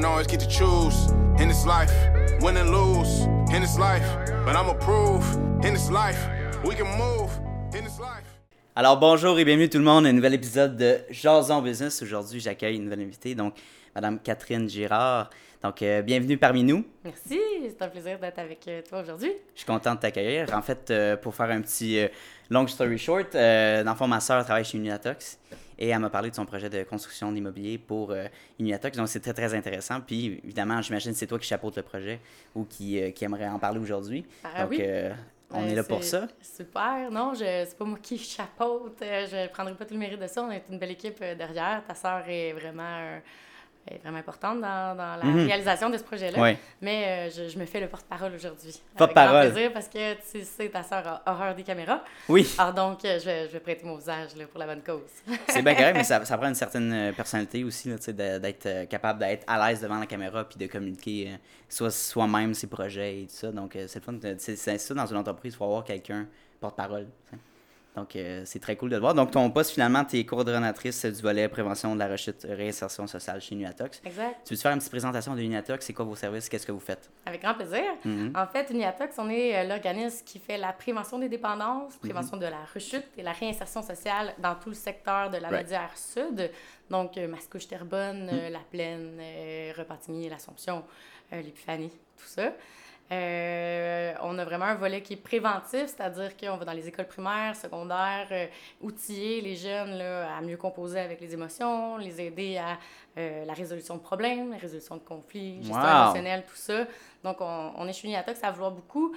don't always get to choose in this life, win and lose in this life. But I'ma prove in this life, we can move in this life. Alors bonjour et bienvenue tout le monde à un nouvel épisode de Jason Business. Aujourd'hui, j'accueille une nouvelle invitée, donc Madame Catherine Girard. Donc euh, bienvenue parmi nous. Merci, c'est un plaisir d'être avec euh, toi aujourd'hui. Je suis content de t'accueillir. En fait, euh, pour faire un petit euh, long story short, euh, dans le fond, ma soeur travaille chez Unitox et elle m'a parlé de son projet de construction d'immobilier pour euh. Donc c'est très très intéressant. Puis évidemment, j'imagine que c'est toi qui chapeaute le projet ou qui, euh, qui aimerait en parler aujourd'hui. Ah Donc oui. euh, on est là pour ça. Super. Non, c'est pas moi qui chapeaute. euh, Je prendrai pas tout le mérite de ça. On est une belle équipe euh, derrière. Ta sœur est vraiment, euh, est vraiment importante dans, dans la Mhm. réalisation de ce projet-là. Oui. Mais euh, je, je me fais le porte-parole aujourd'hui. Avec Porte-parole. grand plaisir parce que tu sais, ta sœur a horreur des caméras. Oui. Alors donc, euh, je vais, je vais prêter mon visage là, pour la bonne cause. C'est bien correct, mais ça, ça prend une certaine euh, personnalité aussi, d'être capable d'être à l'aise devant la caméra puis de communiquer soit soi-même ses projets et tout ça. Donc, c'est le fun. c'est ça dans une entreprise, il faut avoir quelqu'un porte-parole. Tu. Donc, euh, c'est très cool de le voir. Donc, ton poste, finalement, tu es coordonnatrice du volet prévention de la rechute réinsertion sociale chez Nuatox. Exact. Tu veux faire une petite présentation de Nuatox? C'est quoi vos services? Qu'est-ce que vous faites? Avec grand plaisir. Mhm. En fait, Uniatox, on est euh, l'organisme qui fait la prévention des dépendances, prévention de la rechute et la réinsertion sociale dans tout le secteur de la Right. Médière Sud. Donc, euh, Mascouche, Terrebonne, euh, La Plaine, Repentigny, l'Assomption, l'Épiphanie, tout ça. Euh, on a vraiment un volet qui est préventif, c'est-à-dire qu'on va dans les écoles primaires, secondaires, euh, outiller les jeunes là, à mieux composer avec les émotions, les aider à euh, la résolution de problèmes, la résolution de conflits, gestion Wow. émotionnelle, tout ça. Donc, on, on est chez Uniatox à vouloir beaucoup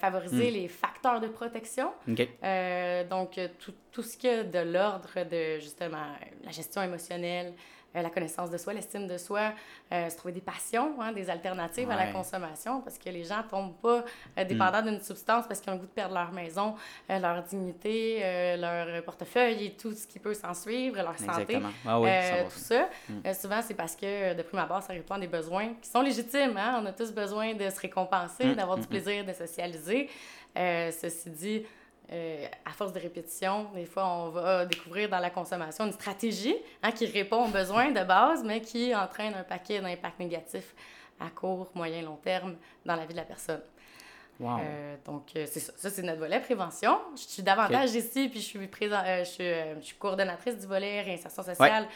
favoriser Hmm. les facteurs de protection. Donc, tout, tout ce qui est de l'ordre de, justement, la gestion émotionnelle, la connaissance de soi, l'estime de soi, euh, se trouver des passions, hein, des alternatives à la consommation, parce que les gens tombent pas euh, dépendants d'une substance parce qu'ils ont le goût de perdre leur maison, euh, leur dignité, euh, leur portefeuille et tout ce qui peut s'en suivre, leur santé. Ah oui, Euh, ça va. tout ça. Euh, souvent, c'est parce que, de prime abord, ça répond à des besoins qui sont légitimes. Hein? On a tous besoin de se récompenser, Mm, d'avoir mm, du plaisir, de socialiser. Euh, ceci dit, euh, à force de répétition, des fois, on va découvrir dans la consommation une stratégie hein, qui répond aux besoins de base, mais qui entraîne un paquet d'impacts négatifs à court, moyen, long terme dans la vie de la personne. Wow. Euh, donc, euh, c'est ça. Ça, c'est notre volet prévention. Je suis davantage ici, puis je suis, présent, euh, je, suis, euh, je suis coordonnatrice du volet réinsertion sociale,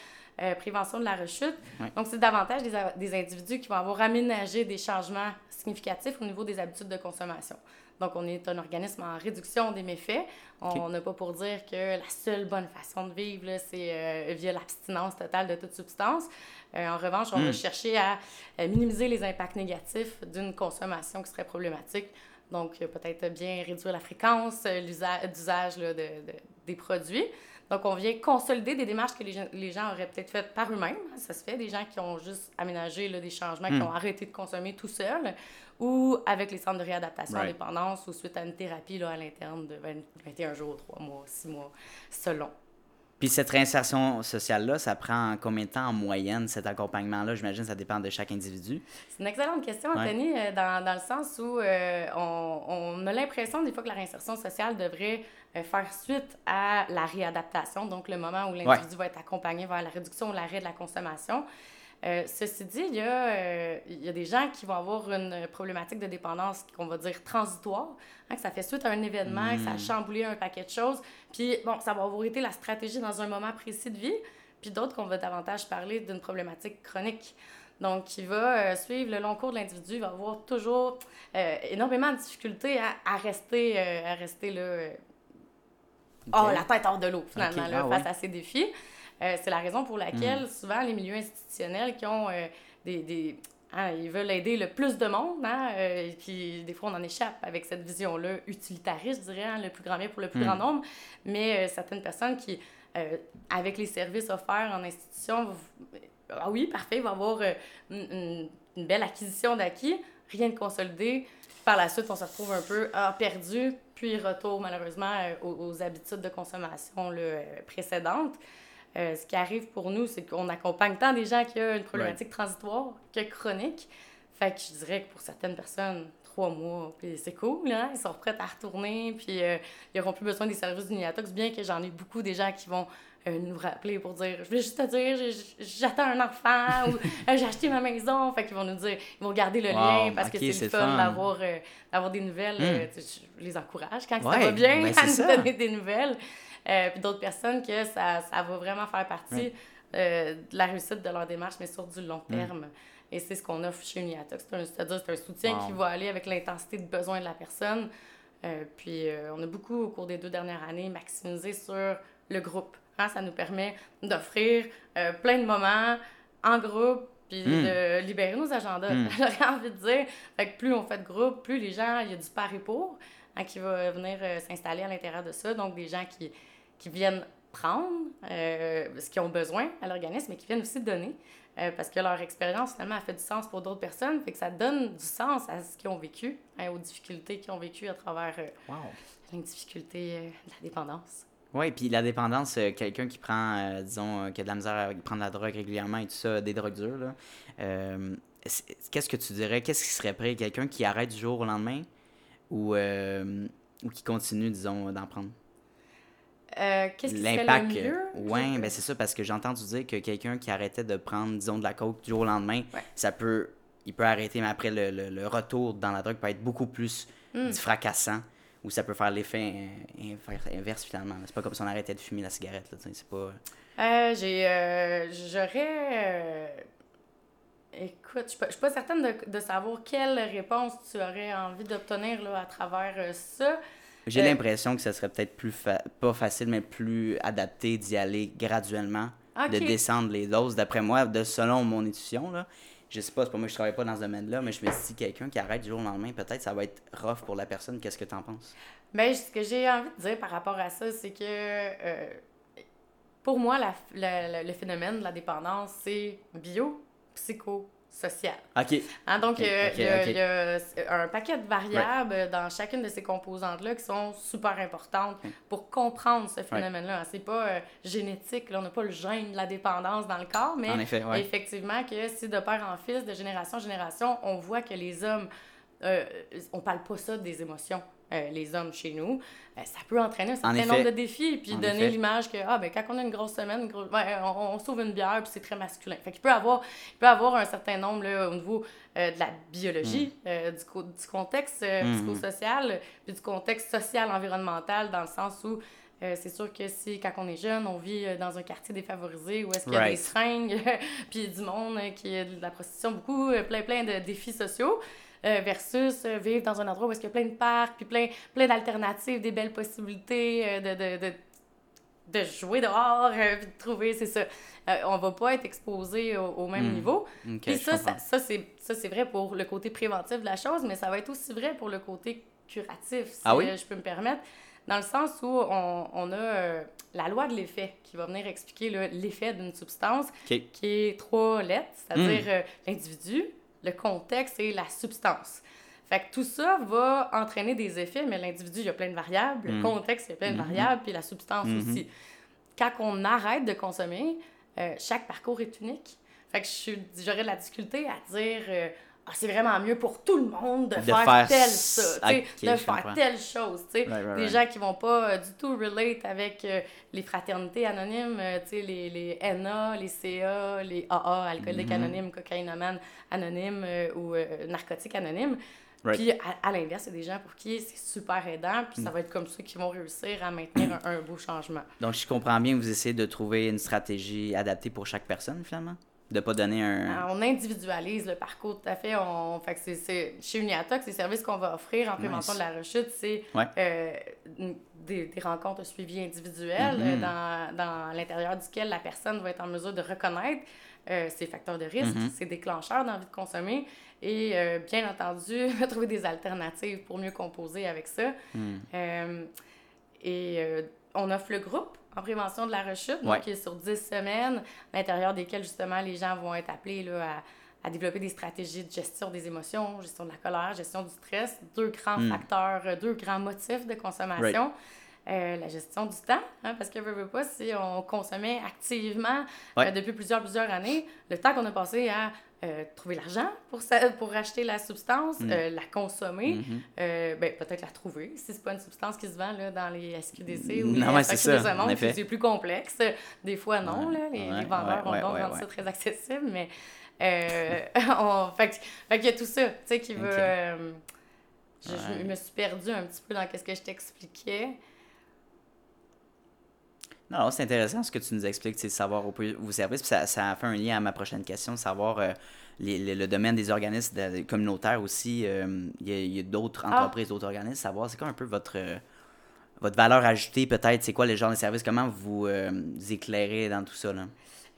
prévention de la rechute. Ouais. Donc, c'est davantage des, des individus qui vont avoir aménagé des changements significatifs au niveau des habitudes de consommation. Donc, on est un organisme en réduction des méfaits. On n'a pas pour dire que la seule bonne façon de vivre, c'est euh, via l'abstinence totale de toute substance. Euh, en revanche, on Mm. va chercher à euh, minimiser les impacts négatifs d'une consommation qui serait problématique. Donc, peut-être bien réduire la fréquence d'usage de, de- des produits. Donc, on vient consolider des démarches que les gens, les gens auraient peut-être faites par eux-mêmes. Ça se fait, des gens qui ont juste aménagé là, des changements, qui Mm. ont arrêté de consommer tout seuls, ou avec les centres de réadaptation à Right. dépendance, ou suite à une thérapie là, à l'interne de 20 21 jours, 3 mois, 6 mois, selon. Puis cette réinsertion sociale-là, ça prend combien de temps en moyenne, cet accompagnement-là? J'imagine que ça dépend de chaque individu. C'est une excellente question. Anthony, euh, dans, dans le sens où euh, on, on a l'impression des fois que la réinsertion sociale devrait euh, faire suite à la réadaptation, donc le moment où l'individu va être accompagné vers la réduction ou l'arrêt de la consommation. Euh, ceci dit, il y, a, euh, il y a des gens qui vont avoir une problématique de dépendance qu'on va dire transitoire, hein, que ça fait suite à un événement, que ça a chamboulé un paquet de choses. Puis, bon, ça va avoir été la stratégie dans un moment précis de vie. Puis d'autres qu'on va davantage parler d'une problématique chronique. Donc, il va euh, suivre le long cours de l'individu, il va avoir toujours énormément de difficultés à, à rester, à rester là, hors- la tête hors de l'eau, finalement, là, ah face ouais. à ces défis. Euh, c'est la raison pour laquelle, souvent, les milieux institutionnels qui ont euh, des... des hein, ils veulent aider le plus de monde, hein, euh, et puis des fois, on en échappe avec cette vision-là utilitariste, je dirais, hein, le plus grand bien pour le plus Mm. grand nombre. Mais certaines personnes qui, avec les services offerts en institution, ah oui, parfait, va avoir une, belle acquisition d'acquis, rien de consolidé. Par la suite, on se retrouve un peu ah, perdu, puis retour malheureusement aux, aux habitudes de consommation là, précédentes. Euh, ce qui arrive pour nous, c'est qu'on accompagne tant des gens qui ont une problématique transitoire que chronique. Fait que je dirais que pour certaines personnes, trois mois, puis c'est cool, hein? ils sont prêts à retourner, puis euh, ils n'auront plus besoin des services d'Uniatox, bien que j'en ai beaucoup des gens qui vont euh, nous rappeler pour dire Je veux juste te dire, j'attends un enfant ou j'ai acheté ma maison. Fait qu'ils vont nous dire, ils vont garder le lien parce que c'est le fun, d'avoir d'avoir des nouvelles. Hmm. je les encourage quand ça va bien ben, à nous donner des nouvelles. Puis d'autres personnes que ça, ça va vraiment faire partie de la réussite de leur démarche, mais sur du long terme. Et c'est ce qu'on offre chez Uniatox. C'est-à-dire c'est un soutien qui va aller avec l'intensité de besoin de la personne. Euh, puis euh, on a beaucoup, au cours des deux dernières années, maximisé sur le groupe. Hein, ça nous permet d'offrir euh, plein de moments en groupe, puis hmm. de libérer nos agendas. Hmm. J'aurais envie de dire, fait que plus on fait de groupe, plus les gens, il y a du par et pour hein, qui va venir s'installer à l'intérieur de ça. Donc des gens qui, qui viennent prendre ce qu'ils ont besoin à l'organisme, mais qui viennent aussi donner. Euh, parce que leur expérience, finalement, a fait du sens pour d'autres personnes. Fait que ça donne du sens à ce qu'ils ont vécu, hein, aux difficultés qu'ils ont vécues à travers euh, les difficultés euh, de la dépendance. Oui, puis la dépendance, quelqu'un qui prend, disons, qui a de la misère à prendre la drogue régulièrement et tout ça, des drogues dures, là, qu'est-ce que tu dirais? Qu'est-ce qui serait prêt? Quelqu'un qui arrête du jour au lendemain ou, ou qui continue, disons, d'en prendre? Euh, qu'est-ce qui serait le mieux? Oui, ben c'est ça, parce que j'ai entendu dire que quelqu'un qui arrêtait de prendre, disons, de la coke du jour au lendemain, ça peut, il peut arrêter, mais après, le, le, retour dans la drogue peut être beaucoup plus hmm. fracassant, ou ça peut faire l'effet inverse, finalement. C'est pas comme si on arrêtait de fumer la cigarette, là, c'est pas... Euh, j'ai... Euh, j'aurais... Écoute, je suis pas, certaine de, de, savoir quelle réponse tu aurais envie d'obtenir à travers ça. J'ai euh, l'impression que ce serait peut-être plus pas facile, mais plus adapté d'y aller graduellement, de descendre les doses. D'après moi, de selon mon intuition, là, je sais pas, c'est pas moi je travaille pas dans ce domaine-là, mais je me suis dit, quelqu'un qui arrête du jour au lendemain, peut-être ça va être rough pour la personne. Qu'est-ce que tu en penses? Bien, ce que j'ai envie de dire par rapport à ça, c'est que euh, pour moi, le phénomène de la dépendance, c'est bio, psycho, social. OK. Hein, donc, euh, il y, a un paquet de variables dans chacune de ces composantes-là qui sont super importantes pour comprendre ce phénomène-là. C'est pas euh, génétique, là, on n'a pas le gène de la dépendance dans le corps, mais effectivement que si de père en fils, de génération en génération, on voit que les hommes, euh, on parle pas ça des émotions. Euh, les hommes chez nous, euh, ça peut entraîner un certain nombre de défis, puis donner l'image que, ah, ben, quand on a une grosse semaine, on, sauve une bière, puis c'est très masculin. Fait qu'il peut avoir, il peut avoir un certain nombre, là, au niveau euh, de la biologie, mm. du, du, contexte mm. psychosocial, puis du contexte social-environnemental, dans le sens où c'est sûr que si, quand on est jeune, on vit dans un quartier défavorisé où est-ce qu'il y a des seringues, puis du monde qui a de la prostitution, beaucoup, plein, plein de défis sociaux. Euh, versus euh, vivre dans un endroit où il y a plein de parcs, puis plein, plein d'alternatives, des belles possibilités euh, de, de, de, de, jouer dehors, de trouver, c'est ça. on va pas être exposé au, même hmm. niveau. puis ça, ça, ça c'est vrai pour le côté préventif de la chose, mais ça va être aussi vrai pour le côté curatif, si ah je peux me permettre dans le sens où on, on a la loi de l'effet qui va venir expliquer l'effet d'une substance qui est trois lettres, c'est-à-dire hmm. l'individu, le contexte et la substance. Fait que tout ça va entraîner des effets, mais l'individu, il y a plein de variables, le mm. contexte, il y a plein de mm-hmm. variables, puis la substance mm-hmm. aussi. Quand on arrête de consommer, euh, chaque parcours est unique. Fait que j'aurais de la difficulté à dire euh, ah, c'est vraiment mieux pour tout le monde de, faire, tel ça, de faire telle chose. des gens qui vont pas euh, du tout relate avec euh, les fraternités anonymes, euh, les, les NA, les CA, les AA, alcooliques anonymes, cocaïnomanes anonymes ou narcotiques anonymes. Puis à, l'inverse, il y a des gens pour qui c'est super aidant, puis ça mm. va être comme ça qu'ils vont réussir à maintenir un, un beau changement. Donc, je comprends bien que vous essayez de trouver une stratégie adaptée pour chaque personne, finalement? De pas donner un. Ah, on individualise le parcours tout à fait. On... fait que c'est, Chez Uniatox, les services qu'on va offrir en prévention de la rechute, c'est euh, des, des, rencontres de suivi individuelles mm-hmm. euh, dans, dans l'intérieur duquel la personne va être en mesure de reconnaître euh, ses facteurs de risque, mm-hmm. ses déclencheurs d'envie de consommer et bien entendu trouver des alternatives pour mieux composer avec ça. Mm. et on offre le groupe en prévention de la rechute, donc qui est sur 10 semaines, à l'intérieur desquelles justement les gens vont être appelés là, à, à, développer des stratégies de gestion des émotions, gestion de la colère, gestion du stress, deux grands hmm. facteurs, euh, deux grands motifs de consommation. Euh, la gestion du temps, hein, parce que, veux, pas, si on consommait activement Ouais. euh, depuis plusieurs, plusieurs années, le temps qu'on a passé à euh, trouver l'argent pour, pour acheter la substance, Mm. la consommer, Mhm. euh, ben, peut-être la trouver, si c'est pas une substance qui se vend là, dans les SQDC ou Non, les ouais, c'est c'est plus complexe. Des fois, non, Ouais, là, les, vendeurs ont rendu ouais. ça très accessible, mais on, fait, fait qu'il y a tout ça, tu sais, qui va... Ok. euh, je, je me suis perdue un petit peu dans ce que je t'expliquais. Non, c'est intéressant ce que tu nous expliques, c'est de savoir au plus vos services. Puis ça, ça fait un lien à ma prochaine question, savoir euh, les- les- le domaine des organismes de- communautaires aussi. euh, Il y a, d'autres Ah. entreprises, d'autres organismes. Savoir, c'est quoi un peu votre, euh, votre valeur ajoutée, peut-être? C'est quoi les genres de services? Comment vous, vous éclairez dans tout ça? Là?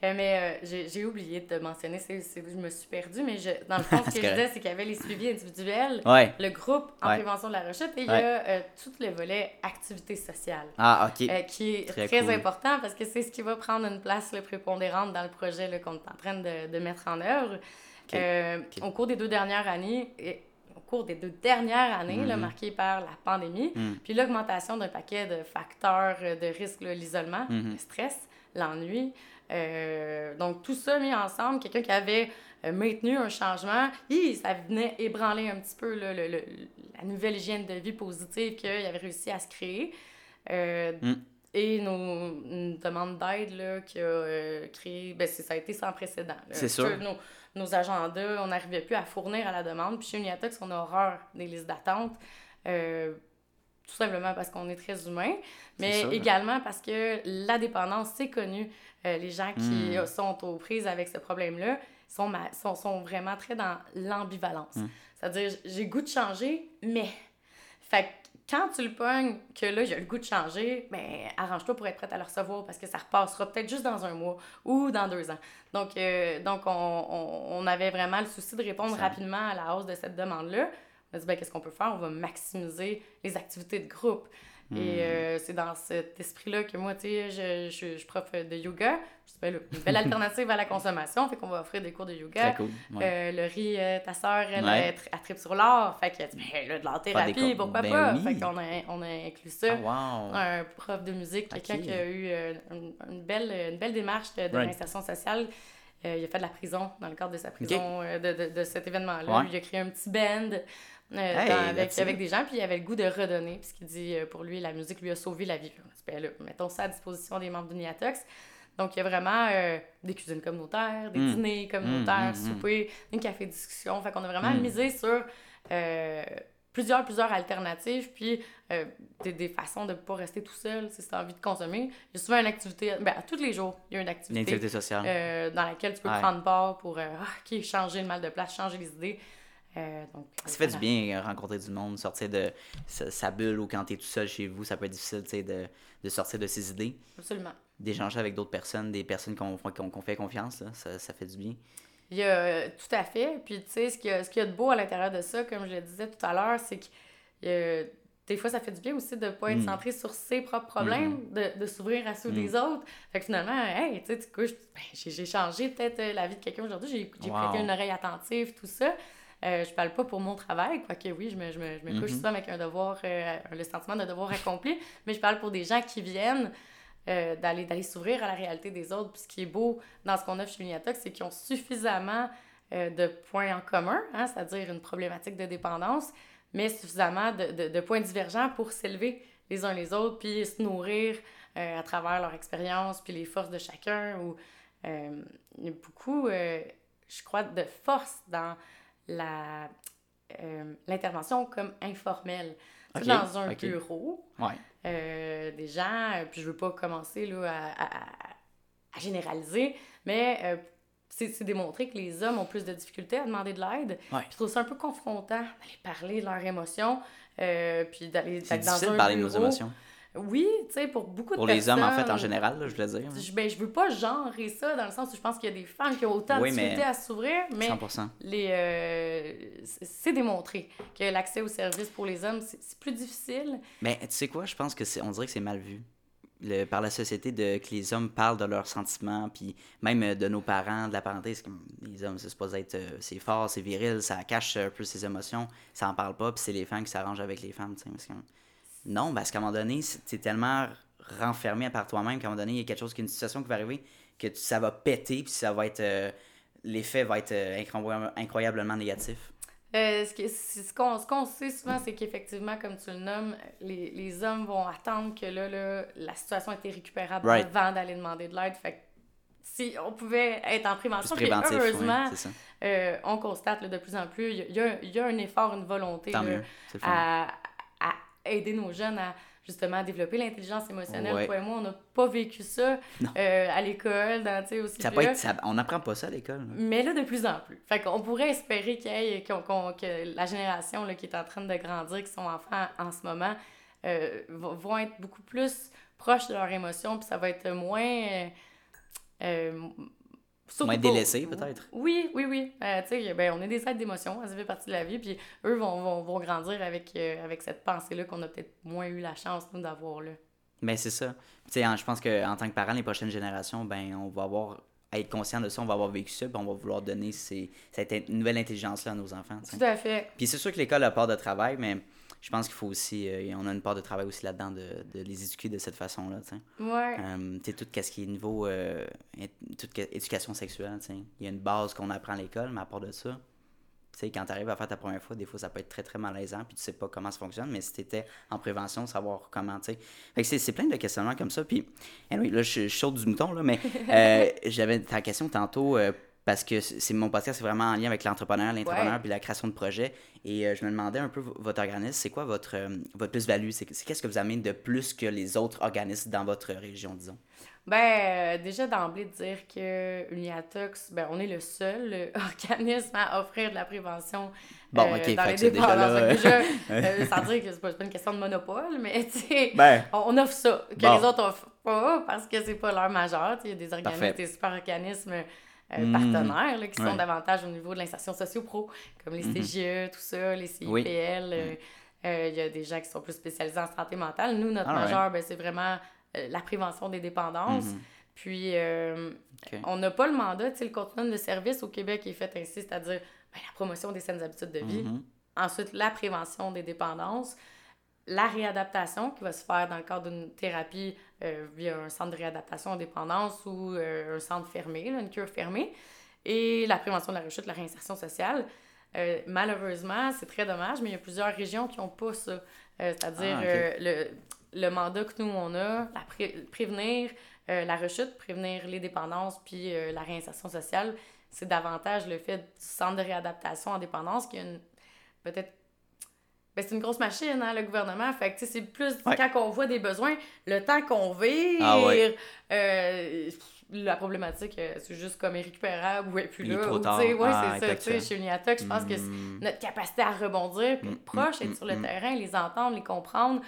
Euh, mais euh, j'ai oublié de mentionner, c'est c'est- je me suis perdue, mais je, dans le fond, ce que je disais, c'est qu'il y avait les suivis individuels, Ouais. le groupe en Ouais. prévention de la rechute, et il y a euh, tout le volet activité sociale. Ah, euh, qui est Très très, cool. important parce que c'est ce qui va prendre une place le prépondérante dans le projet qu'on est en train de, de mettre en œuvre. Au cours des deux dernières années, et au cours des deux dernières années, là, Mhm. marquées par la pandémie, Mm. puis l'augmentation d'un paquet de facteurs de risque, l'isolement, Mhm. le stress, l'ennui. Euh, donc, tout ça mis ensemble, quelqu'un qui avait euh, maintenu un changement, hi, ça venait ébranler un petit peu là, le- le- la nouvelle hygiène de vie positive qu'il avait réussi à se créer. Euh, Mm. Et nos, une demande d'aide qui a euh, créé, ben, ça a été sans précédent. C'est sûr. Nos, nos agendas, on n'arrivait plus à fournir à la demande. Puis chez Uniatox, on a horreur des listes d'attente. euh, tout simplement parce qu'on est très humain, mais sûr. également parce que la dépendance, c'est connu. Euh, les gens qui Mm. sont aux prises avec ce problème-là sont, sont, sont vraiment très dans l'ambivalence. Mm. C'est-à-dire, j'ai goût de changer, mais... Fait que quand tu le pognes, que là, j'ai le goût de changer, ben arrange-toi pour être prête à le recevoir parce que ça repassera peut-être juste dans un mois ou dans deux ans. Donc, euh, donc on, on, on avait vraiment le souci de répondre Ça- rapidement à la hausse de cette demande-là. On a dit, ben, qu'est-ce qu'on peut faire? On va maximiser les activités de groupe. Hmm. Et euh, c'est dans cet esprit-là que moi, tu sais, je, je, je suis prof de yoga. Je dis, ben là, une belle alternative à la consommation, fait qu'on va offrir des cours de yoga. Très cool. Ouais. Euh, le riz, euh, ta soeur, elle, Ouais. elle, tri- elle tripe sur l'or. Fait que, ben là, de l'art thérapie, pourquoi Ben pas? oui. Fait qu'on a, on a inclus ça. Ah, wow. Un prof de musique, quelqu'un qui a eu une, une belle, une belle démarche de, de Right. l'insertion sociale. Euh, il a fait de la prison dans le cadre de sa prison, euh, de, de, de cet événement-là. Ouais. Il a créé un petit band euh, Hey, dans- avec, des gens, puis il avait le goût de redonner, puisqu'il dit euh, pour lui, la musique lui a sauvé la vie. Ben là, mettons ça à disposition des membres d'Uniatox. Donc, il y a vraiment euh, des cuisines communautaires, des Mm. dîners communautaires, Mm, mm, mm. soupers, une café-discussion. Fait qu'on a vraiment Mm. misé sur plusieurs, plusieurs alternatives, puis euh, des, des façons de ne pas rester tout seul si tu as envie de consommer. Il y a souvent une activité, ben, tous les jours, il y a une activité sociale. euh, dans laquelle tu peux Ouais. prendre part pour euh, ah, ok, changer le mal de place, changer les idées. Euh, donc, Ça fait du bien euh, rencontrer du monde, sortir de sa, sa bulle ou quand tu es tout seul chez vous, ça peut être difficile de, de sortir de ses idées, Absolument. d'échanger avec d'autres personnes, des personnes qu'on qu'on fait confiance, là, ça, ça fait du bien. Il y a euh, tout à fait. Puis, tu sais, ce qu'il y, a- y de beau à l'intérieur de ça, comme je le disais tout à l'heure, c'est que euh, des fois, ça fait du bien aussi de ne pas être Mm. centré sur ses propres problèmes, de, de s'ouvrir à ceux des autres. Fait que finalement, hey, tu couches, ben, j'ai changé peut-être euh, la vie de quelqu'un aujourd'hui, j'ai j'ai Wow. prêté une oreille attentive, tout ça. Euh, je parle pas pour mon travail, quoique oui, je me, je me, je me couche Mhm. souvent avec un devoir, euh, le sentiment de devoir accompli, mais je parle pour des gens qui viennent euh, d'aller d'aller s'ouvrir à la réalité des autres. Puis ce qui est beau dans ce qu'on offre chez Uniatox, c'est qu'ils ont suffisamment euh, de points en commun, hein, c'est-à-dire une problématique de dépendance, mais suffisamment de, de, de points divergents pour s'élever les uns les autres, puis se nourrir à travers leur expérience, puis les forces de chacun. Ou, il y a beaucoup, je crois, de force dans la, euh, l'intervention comme informelle. Tu sais, Ok, Dans un bureau, Ouais. euh, des gens, euh, puis je veux pas commencer là, à, à- à généraliser, mais euh, c'est c'est démontré que les hommes ont plus de difficultés à demander de l'aide. Ouais. Puis je trouve ça un peu confrontant d'aller parler de leurs émotions, puis d'aller C'est dans difficile un de parler de nos émotions. Oui, tu sais, pour beaucoup Pour de les hommes, en fait, en personnes, général, là, je voulais dire. Je, ben, je veux pas genrer ça dans le sens où je pense qu'il y a des femmes qui ont autant Oui, de difficultés à s'ouvrir, mais 100%. les, euh, c'est démontré que l'accès aux services pour les hommes, c'est plus difficile. Mais tu sais quoi, je pense que c'est, on dirait que c'est mal vu le- par la société de, que les hommes parlent de leurs sentiments, puis même euh, de nos parents, de la parenté, comme les hommes, c'est supposé être, euh, c'est fort, c'est viril, ça cache un peu ses émotions, ça en parle pas, puis c'est les femmes qui s'arrangent avec les femmes, tu sais. Non, parce qu'à un moment donné, tu es tellement renfermé par toi-même qu'à un moment donné, il y a quelque chose, une situation qui va arriver, que ça va péter, puis ça va être. Euh, l'effet va être euh, incroyablement négatif. Euh, ce, ce qu'on sait souvent, c'est qu'effectivement, comme tu le nommes, les, les, hommes vont attendre que là, là la situation était récupérable avant d'aller demander de l'aide. Fait si on pouvait être en prévention, puis heureusement, euh, on constate de plus en plus, il y, a, y a un effort, une volonté à, aider nos jeunes à justement développer l'intelligence émotionnelle. Toi et moi, on n'a pas vécu ça euh, à l'école, dans, aussi. Ça on n'apprend pas ça à l'école. Mais là, de plus en plus. Fait qu'on pourrait espérer qu'il y ait, que la génération là, qui est en train de grandir, qui sont enfants en ce moment, euh, vont être beaucoup plus proches de leurs émotions, puis ça va être moins... Euh, Moins délaissé, peut-être. Oui, oui, oui. Euh, tu sais, ben, on est des êtres d'émotion, ça fait partie de la vie, puis eux vont, vont, vont grandir avec, euh, avec cette pensée-là qu'on a peut-être moins eu la chance, nous, d'avoir, là. Ben, c'est ça. Tu sais, je pense qu'en tant que parent, les prochaines générations, ben, on va avoir à être conscient de ça, on va avoir vécu ça, puis on va vouloir donner ces, cette nouvelle intelligence-là à nos enfants. Tout à fait. Puis c'est sûr que l'école a part de travail, mais je pense qu'il faut aussi, euh, on a une part de travail aussi là-dedans de, de, les éduquer de cette façon-là, tu sais. Ouais. Euh, tu sais, tout ce qui est niveau, euh, toute éducation sexuelle, tu sais. Il y a une base qu'on apprend à l'école, mais à part de ça, tu sais, quand tu arrives à faire ta première fois, des fois, ça peut être très, très malaisant, puis tu sais pas comment ça fonctionne, mais si tu étais en prévention, savoir comment, tu sais. Fait que c'est plein de questionnements comme ça, puis, anyway, là, je, je du mouton, là, mais j'avais ta question tantôt parce que c'est mon podcast, c'est vraiment en lien avec l'entrepreneur, l'entrepreneur, puis la création de projets. Et euh, je me demandais un peu, votre organisme, c'est quoi votre, euh, votre plus-value? C'est qu'est-ce que vous amenez de plus que les autres organismes dans votre région, disons? Ben, euh, déjà d'emblée de dire que Uniatox, ben, on est le seul organisme à offrir de la prévention bon, dans les dépendances. Déjà, sans dire que c'est pas, pas une question de monopole, mais tu sais, ben, on, offre ça, que les autres offrent pas parce que c'est pas leur majeur. Il y a des organismes, des super organismes euh, mm. partenaires qui sont davantage au niveau de l'insertion socio-pro, comme les mm-hmm. CGE, tout ça, les CIPL. Euh, euh, il y a des gens qui sont plus spécialisés en santé mentale. Nous, notre majeur, ben, c'est vraiment la prévention des dépendances. Mm-hmm. Puis, on n'a pas le mandat, le continuum de service au Québec est fait ainsi, c'est-à-dire ben, la promotion des saines habitudes de vie. Mm-hmm. Ensuite, la prévention des dépendances la réadaptation qui va se faire dans le cadre d'une thérapie euh, via un centre de réadaptation en dépendance ou euh, un centre fermé, une cure fermée, et la prévention de la rechute, la réinsertion sociale. Euh, malheureusement, c'est très dommage, mais il y a plusieurs régions qui n'ont pas ça. C'est-à-dire ah, le, le, mandat que nous, on a, la prévenir la rechute, prévenir les dépendances, puis la réinsertion sociale, c'est davantage le fait du centre de réadaptation en dépendance qui a peut-être ben, c'est une grosse machine, hein, le gouvernement. Fait que, c'est plus quand on voit des besoins, le temps qu'on vire, ah euh, la problématique, euh, c'est juste comme irrécupérable ou plus là. Tard. Ouais, ah, c'est ça. Tu sais, chez Uniatoc, je pense que hmm. notre capacité à rebondir, puis être hmm, proche, hmm, être sur le terrain, les entendre, les comprendre,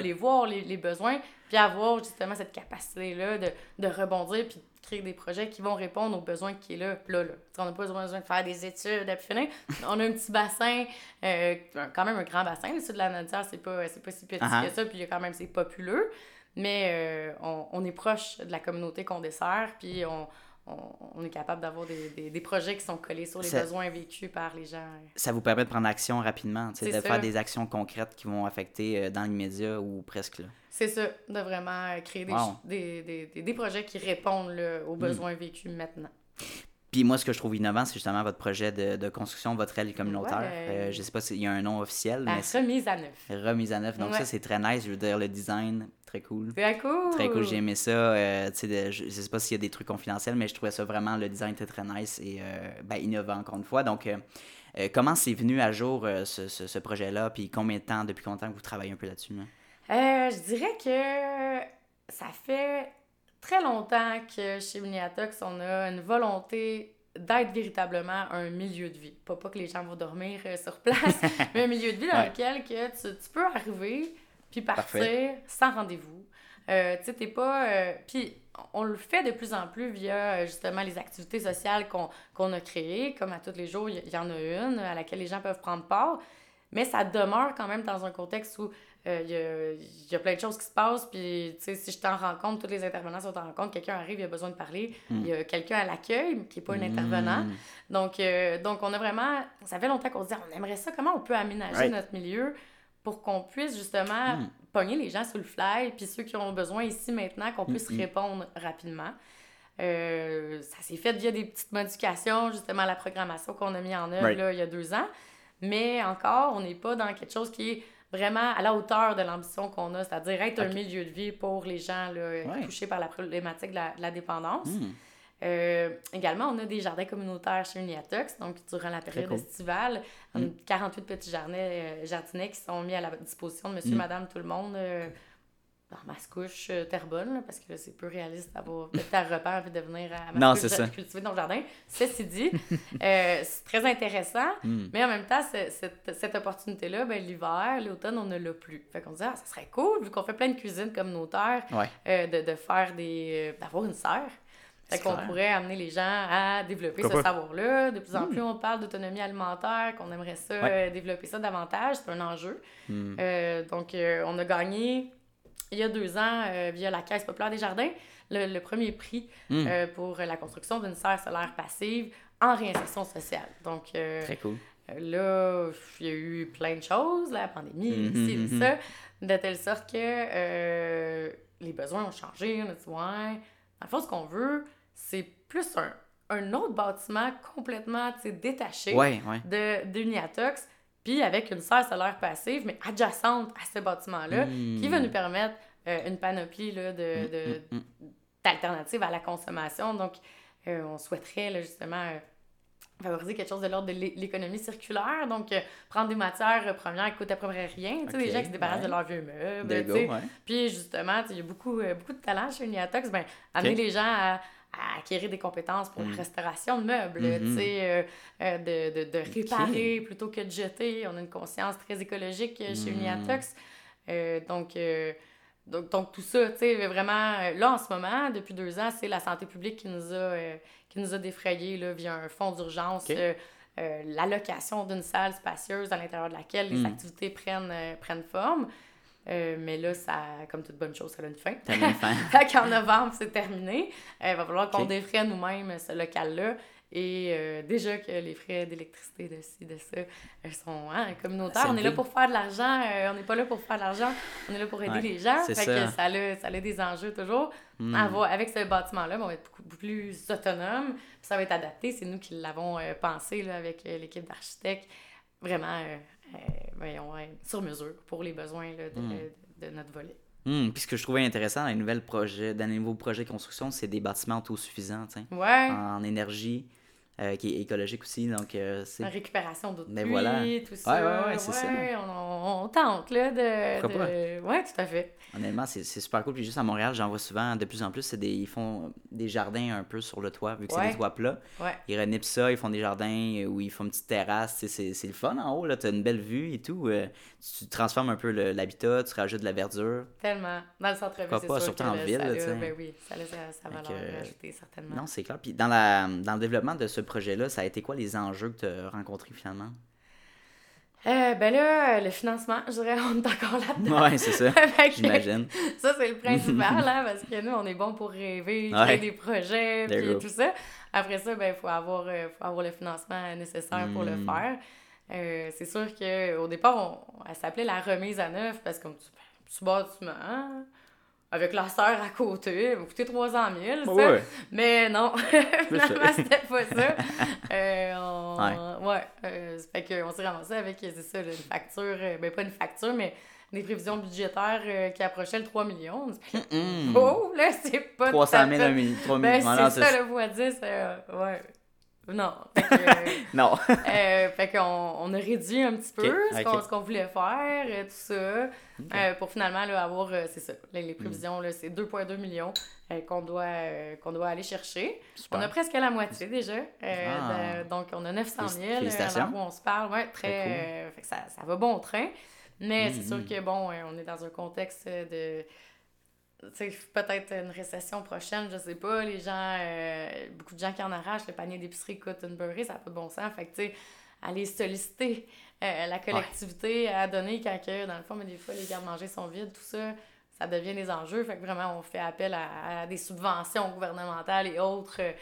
les voir, les, les, besoins, puis avoir justement cette capacité-là de, de rebondir, puis créer des projets qui vont répondre aux besoins qui est là. là, là. On n'a pas besoin de faire des études à finir. On a un petit bassin, euh, quand même un grand bassin. Le sud de la Nadière, c'est pas, pas si petit uh-huh. que ça, puis il y a quand même, c'est populeux. Mais euh, on, on, est proche de la communauté qu'on dessert, puis on, on, est capable d'avoir des, des, projets qui sont collés sur les besoins vécus par les gens. Ça vous permet de prendre action rapidement, de faire des actions concrètes qui vont affecter euh, dans l'immédiat ou presque. là. C'est ça, de vraiment euh, créer des, des, des, projets qui répondent aux hmm. besoins vécus maintenant. Puis moi, ce que je trouve innovant, c'est justement votre projet de, de construction, votre aile communautaire. Euh, je sais pas s'il y a un nom officiel. La remise à neuf. Remise à neuf. Donc ça, c'est très nice. Je veux dire, le design, très cool. Très cool. Très cool. J'ai aimé ça. Euh, je, sais pas s'il y a des trucs confidentiels, mais je trouvais ça vraiment, le design était très nice et euh, ben, innovant, encore une fois. Donc, comment c'est venu à jour ce, ce, projet-là? Puis combien de temps, depuis combien de temps que vous travaillez un peu là-dessus? je dirais que ça fait très longtemps que chez Miniatox, on a une volonté d'être véritablement un milieu de vie. Pas, pas que les gens vont dormir euh, sur place, mais un milieu de vie dans lequel que tu, tu, peux arriver puis partir sans rendez-vous. Euh, tu sais, t'es pas... Euh, puis on le fait de plus en plus via justement les activités sociales qu'on a créées. Comme à tous les jours, il y, en a une à laquelle les gens peuvent prendre part. Mais ça demeure quand même dans un contexte où il euh, y, a, plein de choses qui se passent, puis si je t'en rends compte, tous les intervenants sont en compte, quelqu'un arrive, il a besoin de parler, hmm. il y a quelqu'un à l'accueil qui n'est pas un intervenant. Hmm. Donc, euh, donc, on a vraiment, ça fait longtemps qu'on se dit, on aimerait ça, comment on peut aménager notre milieu pour qu'on puisse justement Hmm. pogner les gens sur le fly, puis ceux qui ont besoin ici maintenant, qu'on puisse Mm, mm. répondre rapidement. Euh, ça s'est fait via des petites modifications, justement, à la programmation qu'on a mis en œuvre Right. là, il y a deux ans. Mais encore, on n'est pas dans quelque chose qui est vraiment à la hauteur de l'ambition qu'on a, c'est-à-dire être un milieu de vie pour les gens là, Ouais. touchés par la problématique de la, de la dépendance. Hmm. Euh, également, on a des jardins communautaires chez Uniatox. Donc, durant la période cool. estivale, on a Mm. 48 petits jardins, euh, jardinets qui sont mis à la disposition de monsieur, Mm. madame, tout le monde. Euh, dans Mascouche, euh, Terrebonne, là, parce que c'est peu réaliste d'avoir peut-être à repas envie de venir à Non, Mascouche c'est ça. cultiver dans le jardin. Ceci dit, euh, c'est très intéressant. Hmm. Mais en même temps, cette, cette opportunité-là, ben, l'hiver, l'automne, on ne l'a plus. Fait qu'on se dit, ah, ça serait cool, vu qu'on fait plein de cuisine communautaire, Ouais. euh, de, de faire des. euh, d'avoir une serre. Fait qu'on pourrait amener les gens à développer Pourquoi ce savoir-là. De plus en plus, on parle d'autonomie alimentaire, qu'on aimerait ça, Ouais. euh, développer ça davantage. C'est un enjeu. Hmm. Euh, donc, on a gagné il y a deux ans, euh, via la Caisse populaire des jardins, le, le premier prix Hmm. euh, pour la construction d'une serre solaire passive en réinsertion sociale. Donc, euh, Très cool. Là, il y a eu plein de choses, la pandémie, mhm. ça, de telle sorte que les besoins ont changé. On a dit, ouais, dans le fond, ce qu'on veut, c'est plus un, un autre bâtiment complètement détaché Ouais, ouais. de d'Uniatox, puis avec une serre solaire passive, mais adjacente à ce bâtiment-là, Hmm. qui va nous permettre euh, une panoplie là, de, Hmm, de- hmm, d'alternatives à la consommation. Donc, euh, on souhaiterait là, justement euh, favoriser quelque chose de l'ordre de l'é- l'économie circulaire. Donc, euh, prendre des matières premières qui coûtent à peu près rien. Tu sais, les gens qui se débarrassent ouais. de leurs vieux meubles. Tu sais. ouais. Puis, justement, il y a beaucoup, beaucoup de talent chez Uniatox. Ben, amener les gens à, à acquérir des compétences pour Mm. la restauration de meubles, sais, euh, euh, de, de, de réparer plutôt que de jeter. On a une conscience très écologique euh, chez Mm. Uniatox. Euh, donc, donc, donc, tout ça, tu sais, vraiment, là, en ce moment, depuis deux ans, c'est la santé publique qui nous a, qui nous a défrayés là, via un fonds d'urgence. L'allocation d'une salle spacieuse à l'intérieur de laquelle les Mm. activités prennent, prennent forme. Euh, mais là, ça, comme toute bonne chose, ça a une fin. T'as bien fait. Fait qu'en novembre, c'est terminé. Euh, il va falloir qu'on Ok. défraie nous-mêmes ce local-là. Et euh, déjà que les frais d'électricité de ci, de ça, euh, sont hein, communautaires. On est là pour faire de l'argent. euh, on n'est pas là pour faire de l'argent. On est là pour aider Ouais, les gens. Fait ça. que ça a, ça a des enjeux toujours. Hmm. Avec ce bâtiment-là, on va être beaucoup plus autonome. Ça va être adapté. C'est nous qui l'avons euh, pensé là, avec euh, l'équipe d'architectes. Vraiment, euh, euh, voyons, ouais, sur mesure pour les besoins là, de, Mm. de notre volet. Hmm, Puis ce que je trouvais intéressant dans les nouvelles projets, dans les nouveaux projets de construction, c'est des bâtiments autosuffisants, Ouais. en énergie, euh, qui est écologique aussi. Donc, euh, c'est. La récupération d'eau de Mais pluie, voilà. tout ça. Ouais, ouais, ouais, c'est ça. On, tente, là, de... Pourquoi de... Ouais, tout à fait. Honnêtement, c'est super cool. Puis juste à Montréal, j'en vois souvent de plus en plus. c'est Des, ils font des jardins un peu sur le toit, vu que c'est des toits plats. Ils renippent ça, ils font des jardins où ils font une petite terrasse. C'est c'est le fun en haut, là. Tu as une belle vue et tout. euh, tu transformes un peu le- l'habitat, tu rajoutes de la verdure. Tellement. Dans le centre-ville, c'est pas, sûr surtout que en le- ville, tu sais. Ben oui, ça a sa, valeur ajoutée, certainement. Non, c'est clair. Puis dans, la, dans le développement de ce projet-là, ça a été quoi les enjeux que tu as rencontrés finalement? Euh, ben là, le financement, je dirais, on est encore là-dedans. Ouais, c'est ça. J'imagine. Ça, c'est le principal, hein, parce que nous, on est bon pour rêver, créer Ouais. des projets, puis tout ça. Après ça, ben, il faut avoir, euh, faut avoir le financement nécessaire pour le Mm. faire. Euh, c'est sûr qu'au départ, on, elle s'appelait la remise à neuf, parce que comme tu, petit bâtiment, hein, avec la sœur à côté, elle va coûter 300 000, ça. Ouais. Mais non, finalement, ça. c'était pas ça. Euh, on... Ouais. euh, ça fait qu'on s'est ramassé avec, c'est ça, là, une facture, euh, ben pas une facture, mais des prévisions budgétaires euh, qui approchaient le 3 millions. On se dit, Mm. Oh, là, c'est pas tout 300 à 000, fait- 1 million, 3 Ben, millions. c'est ça, le fois 10, euh, ouais. Non. Fait que, euh, Non. euh, fait qu'on on a réduit un petit peu ce qu'on ce qu'on voulait faire, euh, tout ça, euh, pour finalement là, avoir, c'est ça, les, les prévisions, là, c'est 2,2 millions euh, qu'on doit, qu'on doit aller chercher. Super. On a presque la moitié déjà. Ah. de- donc, on a 900 000 euh, Félicitations. à où on se parle. Ouais, très, cool. fait que ça, ça va bon train. Mais Mm, c'est sûr mm. que, bon, on est dans un contexte de... peut-être une récession prochaine, je sais pas. Les gens, euh, beaucoup de gens qui en arrachent, le panier d'épicerie coûte une beurrée, ça n'a pas de bon sens. Fait que, tu sais, aller solliciter euh, la collectivité à donner quand, que, dans le fond, mais des fois, les gardes-manger sont vides, tout ça, ça devient des enjeux. Fait que vraiment, on fait appel à, à des subventions gouvernementales et autres. euh,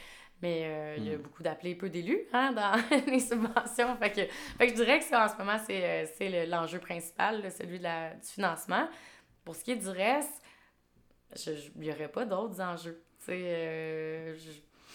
Mais euh, il y a mm. beaucoup d'appelés, peu d'élus hein, dans les subventions. Fait que, fait que je dirais que en ce moment, c'est l'enjeu principal, celui de la, du financement. Pour ce qui est du reste, il n'y aurait pas d'autres enjeux. Euh,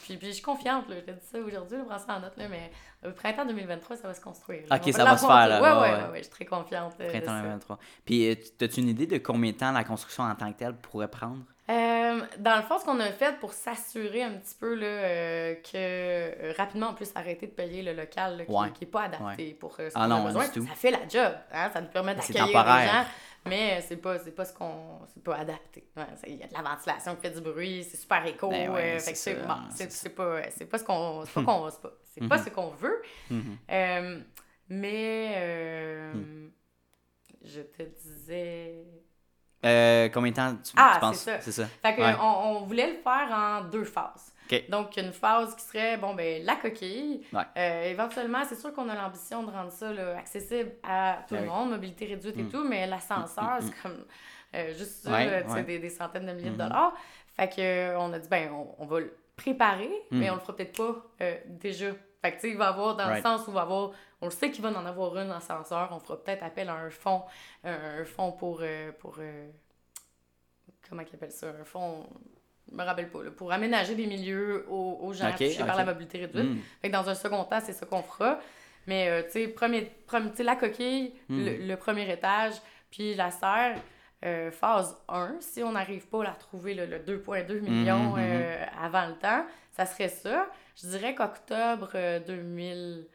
puis, puis je suis confiante, là, je te dis ça aujourd'hui, prends ça en note, là, mais au printemps 2023, ça va se construire. Ok, ça va se faire, là. Ouais, ouais, ouais, je suis très confiante. Euh, printemps 2023. Puis, euh, as-tu une idée de combien de temps la construction en tant que telle pourrait prendre? Euh, dans le fond, ce qu'on a fait pour s'assurer un petit peu là, euh, que rapidement on puisse arrêter de payer le local qui n'est pas adapté pour ce ah qu'on a besoin, ça fait la job. Hein? Ça nous permet d'accueillir les gens. Mais c'est pas, pas ce qu'on. C'est pas adapté. Il y a de la ventilation qui fait du bruit, c'est super éco. Ben euh, c'est bon, pas, pas ce qu'on. C'est pas, c'est pas, ce qu'on veut. Mhm. Euh, mais euh, hmm. je te disais. combien de temps tu, ah, penses? C'est ça. Fait on, voulait le faire en deux phases. Donc, une phase qui serait, bon, ben, la coquille. Euh, éventuellement, c'est sûr qu'on a l'ambition de rendre ça accessible à tout ben le monde, mobilité réduite et mm. tout, mais l'ascenseur, mm, mm, c'est comme euh, juste ça, des, des, centaines de milliers de mm-hmm. dollars. Fait que, euh, on a dit, ben, on, va le préparer, mais on le fera peut-être pas déjà. Fait que, tu sais, il va y avoir, dans le sens où il va avoir, on le sait qu'il va en avoir un ascenseur, on fera peut-être appel à un fonds, un fonds pour, pour comment il appelle ça, un fonds je me rappelle pas, pour aménager des milieux aux, aux gens touchés par la mobilité réduite. Hmm. Fait que dans un second temps, c'est ça qu'on fera. Mais, euh, tu sais, premier, la coquille, le, hmm. premier étage, puis la serre, euh, phase 1, si on n'arrive pas à trouver le, 2,2 millions hmm, euh, avant le temps, ça serait ça. Je dirais qu'octobre 2000...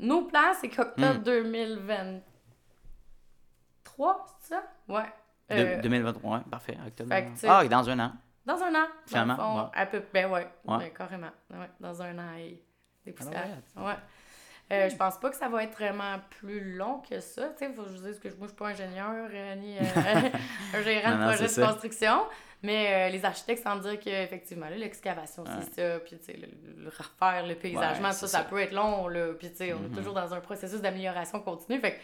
Nos plans, c'est qu'octobre 2023, c'est ça? Ouais. 2023, euh, parfait. Octobre. ah, dans un an. Dans un an. Finalement. à peu près, ouais, ouais. carrément. Ouais, dans un an et des poussières. ouais. Euh, je pense pas que ça va être vraiment plus long que ça. Tu sais, faut que je vous dise que moi, je suis pas ingénieur euh, ni un gérant de projet de construction. Mais les architectes semblent dire qu'effectivement, l'excavation, c'est ça. Puis, tu sais, le, refaire, le paysagement, ça, ça, peut être long. Là. Puis, tu sais, on est mm-hmm. toujours dans un processus d'amélioration continue. Fait que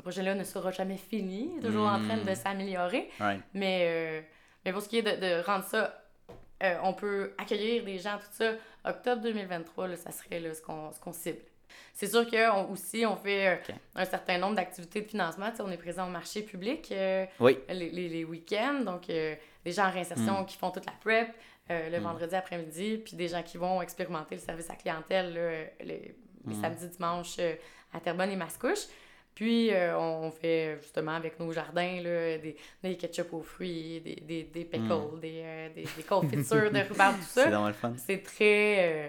ce projet-là ne sera jamais fini, toujours en train de hmm. s'améliorer. Mais, euh, mais pour ce qui est de, rendre ça, euh, on peut accueillir des gens, tout ça, octobre 2023, là, ça serait là, ce qu'on cible. C'est sûr qu'on aussi, on fait euh, un certain nombre d'activités de financement. on est présent au marché public oui. les, les, week-ends. Donc, des gens en réinsertion hmm. qui font toute la prep le hmm. vendredi après-midi, puis des gens qui vont expérimenter le service à clientèle les, samedis, dimanches à Terrebonne et Mascouche. Puis, euh, on fait justement avec nos jardins là, des, des ketchup aux fruits, des, des, des pickles, mm. des, euh, des, des, confitures de rhubarbe, tout ça. C'est vraiment le fun. C'est très, euh,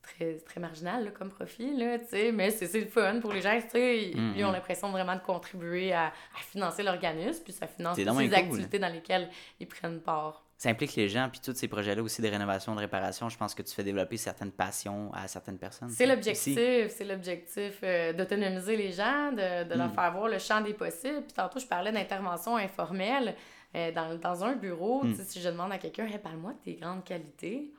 très, très marginal là, comme profit, là, mais c'est le fun pour les gens. Ils, mm, ils ont mm. l'impression vraiment de contribuer à, à financer l'organisme, puis ça finance toutes les activités dans lesquelles ils prennent part ça implique les gens, puis tous ces projets-là aussi de rénovation, de réparation, je pense que tu fais développer certaines passions à certaines personnes. C'est l'objectif, c'est l'objectif euh, d'autonomiser les gens, de, leur mm. faire voir le champ des possibles. Puis tantôt, je parlais d'intervention informelle euh, dans, dans, un bureau. Mm. Si je demande à quelqu'un, hey, parle-moi de tes grandes qualités.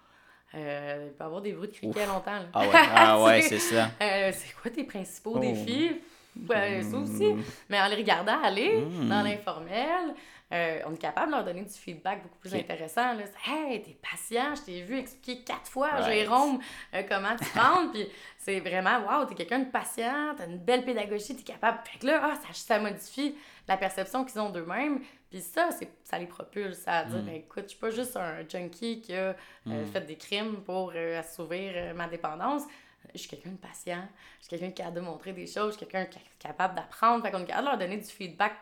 Euh, il peut avoir des bruits de criquet longtemps. Là. Ah ouais, ah ouais c'est ça. c'est quoi tes principaux oh. défis? Ouais, ça aussi. Mm. Mais en les regardant aller dans l'informel, euh, on est capable de leur donner du feedback beaucoup plus intéressant. Là. Hey, t'es patient, je t'ai vu expliquer quatre fois à Jérôme euh, comment tu rentres. puis c'est vraiment, waouh, t'es quelqu'un de patient, t'as une belle pédagogie, t'es capable. Fait que là, ah, ça, ça modifie la perception qu'ils ont d'eux-mêmes. Puis ça, ça les propulse à dire, mm. ben, écoute, je suis pas juste un junkie qui a euh, mm. fait des crimes pour assouvir ma dépendance je suis quelqu'un de patient, je suis quelqu'un qui a de montrer des choses, je suis quelqu'un qui est capable d'apprendre. Fait qu'on est capable de leur donner du feedback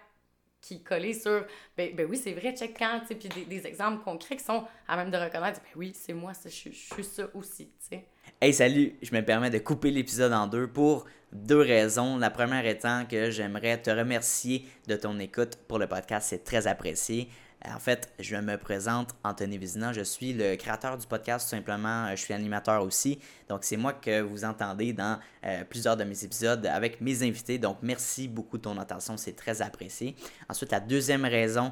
qui collait sur ben, ben oui, c'est vrai, check quand, tu sais, puis des, exemples concrets qui sont à même de reconnaître, ben oui, c'est moi, je, je, suis ça aussi, tu sais. Hey, salut, je me permets de couper l'épisode en deux pour deux raisons. La première étant que j'aimerais te remercier de ton écoute pour le podcast, c'est très apprécié. En fait, je me présente Anthony Vizina. Je suis le créateur du podcast, tout simplement. Euh, je suis animateur aussi. Donc, c'est moi que vous entendez dans euh, plusieurs de mes épisodes avec mes invités. Donc, merci beaucoup de ton attention. C'est très apprécié. Ensuite, la deuxième raison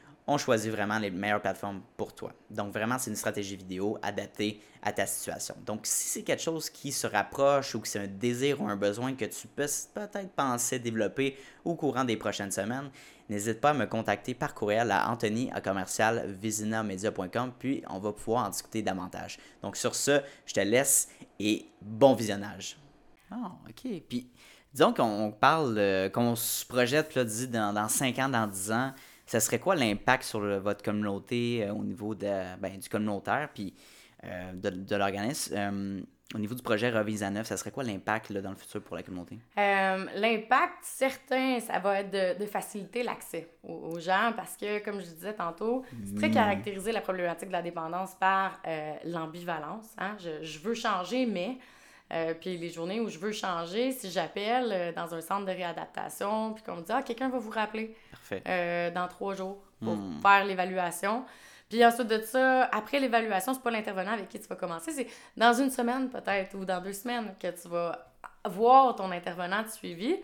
on choisit vraiment les meilleures plateformes pour toi. Donc vraiment, c'est une stratégie vidéo adaptée à ta situation. Donc si c'est quelque chose qui se rapproche ou que c'est un désir ou un besoin que tu peux peut-être penser développer au courant des prochaines semaines, n'hésite pas à me contacter par courriel à anthony à commercial puis on va pouvoir en discuter davantage. Donc sur ce, je te laisse et bon visionnage. Ah, ok. Puis disons qu'on parle, qu'on se projette là, dans, dans 5 ans, dans 10 ans ça serait quoi l'impact sur votre communauté euh, au niveau de, ben, du communautaire puis euh, de, l'organisme? Euh, au niveau du projet Revise à neuf, ça serait quoi l'impact dans le futur pour la communauté? l'impact, certain, ça va être de, faciliter l'accès aux, gens parce que, comme je disais tantôt, c'est très hmm. caractérisé la problématique de la dépendance par l'ambivalence. Hein? Je, je, veux changer, mais euh, puis les journées où je veux changer, si j'appelle euh, dans un centre de réadaptation, puis qu'on me dit Ah, quelqu'un va vous rappeler euh, dans trois jours pour hmm. faire l'évaluation. Puis ensuite de ça, après l'évaluation, c'est pas l'intervenant avec qui tu vas commencer, c'est dans une semaine peut-être ou dans deux semaines que tu vas voir ton intervenant de suivi.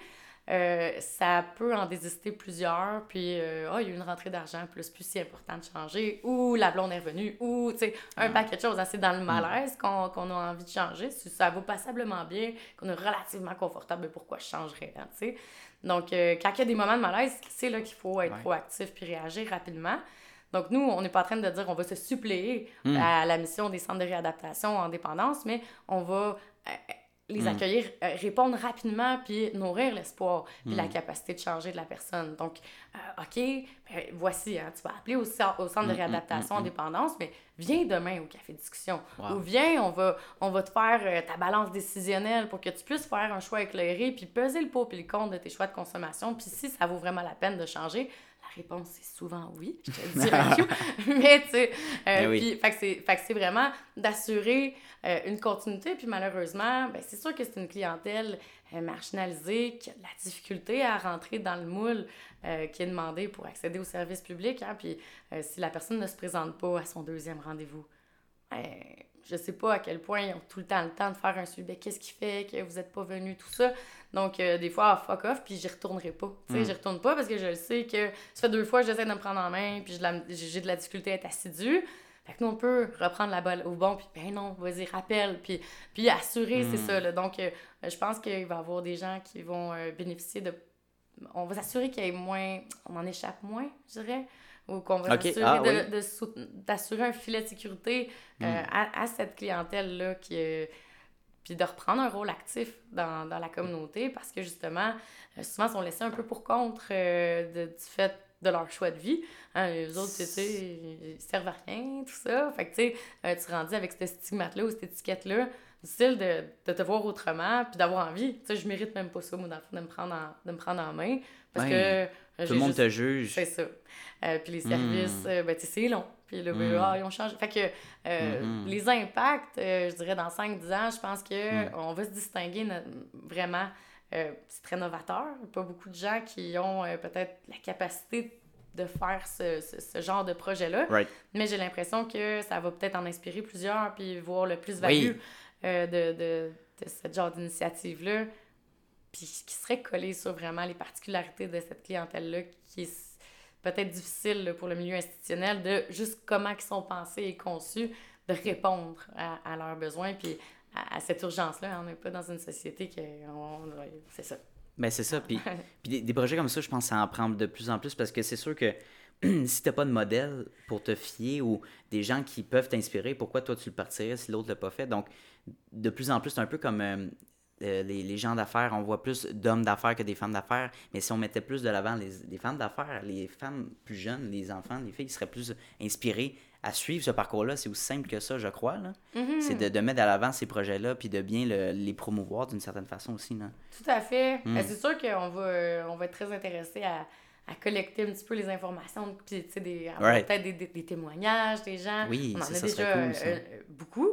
Euh, ça peut en désister plusieurs, puis euh, oh, il y a eu une rentrée d'argent, plus plus si important de changer, ou la blonde est revenue, ou tu sais, un paquet de choses. assez dans le mm. malaise qu'on qu'on a envie de changer. Si ça va passablement bien, qu'on est relativement confortable, pourquoi je changerais, hein, tu sais? Donc, euh, quand il y a des moments de malaise, c'est là qu'il faut être proactif puis réagir rapidement. Donc, nous, on n'est pas en train de dire on va se suppléer mm. à la mission des centres de réadaptation en dépendance, mais on va les mm. accueillir, euh, répondre rapidement, puis nourrir l'espoir, puis la mm. capacité de changer de la personne. Donc, euh, OK, ben, voici, hein, tu vas appeler au, au centre de mm, réadaptation en dépendance, mais viens demain au café discussion. Ou viens, on va, on va te faire euh, ta balance décisionnelle pour que tu puisses faire un choix éclairé, puis peser le pot puis le compte de tes choix de consommation. Puis si ça vaut vraiment la peine de changer, réponse c'est souvent oui, je te dis, mais tu sais, euh, ben fait que c'est vraiment d'assurer euh, une continuité, puis malheureusement, ben, c'est sûr que c'est une clientèle euh, marginalisée qui a de la difficulté à rentrer dans le moule qui est demandé pour accéder aux services publics, hein, puis si la personne ne se présente pas à son deuxième rendez-vous, ben, je sais pas à quel point ils ont tout le temps le temps de faire un suivi. Qu'est-ce qui fait que vous n'êtes pas venu, tout ça? Donc, euh, des fois, fuck off, puis j'y retournerai pas. Tu sais, mm. j'y retourne pas parce que je sais que ça fait deux fois que j'essaie de me prendre en main, puis j'ai de la difficulté à être assidue. Fait que nous, on peut reprendre la balle au bon, puis ben non, vas-y, rappelle, puis, puis assurer, c'est mm. ça. Là. Donc, euh, je pense qu'il va y avoir des gens qui vont euh, bénéficier de. On va s'assurer qu'il y ait moins. On en échappe moins, je dirais ou qu'on va s'assurer ah d'assurer un filet de sécurité mm. à, à, cette clientèle-là qui, puis de reprendre un rôle actif dans, dans la communauté parce que justement, euh, souvent, ils sont laissés un peu pour contre euh, de, du fait de leur choix de vie. Hein, les autres, tu sais, ils servent à rien, tout ça. Fait que, tu sais, euh, tu rendis avec cette stigmate-là ou cette étiquette-là, style de, de, te voir autrement, puis d'avoir envie. Tu sais, je mérite même pas ça, moi, de me prendre en, de me prendre en main. Parce que. Tout le monde te juge. C'est ça. puis les services, hmm. ben, tu sais, c'est long. Puis là, ben, mm. ah, ils ont changé. Fait que euh, mm-hmm. les impacts, euh, je dirais dans 5-10 ans, je pense qu'on va se distinguer vraiment. Euh, c'est très novateur. Pas beaucoup de gens qui ont peut-être la capacité de faire ce, ce, genre de projet-là. Mais j'ai l'impression que ça va peut-être en inspirer plusieurs, puis voir le plus-value de, de, de ce genre d'initiative-là, puis qui serait collé sur vraiment les particularités de cette clientèle-là qui est peut-être difficile pour le milieu institutionnel de juste comment ils sont pensés et conçus de répondre à, leurs besoins puis à, cette urgence-là. On n'est pas dans une société qui... C'est ça. Ben c'est ça. Puis, puis des, projets comme ça, je pense que ça en prend de plus en plus parce que c'est sûr que si t'as pas de modèle pour te fier ou des gens qui peuvent t'inspirer, pourquoi toi tu le partirais si l'autre l'a pas fait? Donc, de plus en plus, c'est un peu comme... Euh, euh, les, les gens d'affaires, on voit plus d'hommes d'affaires que des femmes d'affaires, mais si on mettait plus de l'avant les, les femmes d'affaires, les femmes plus jeunes, les enfants, les filles, ils seraient plus inspirés à suivre ce parcours-là. C'est aussi simple que ça, je crois. là. Mhm. C'est de, de mettre à l'avant ces projets-là, puis de bien le- les promouvoir d'une certaine façon aussi. Là. Tout à fait. Mm. Ben, c'est sûr qu'on va, on va être très intéressé à, à collecter un petit peu les informations, puis des, Right. peut-être des, des- des témoignages des gens. Oui, on en ça, a ça déjà cool, ça. euh, beaucoup.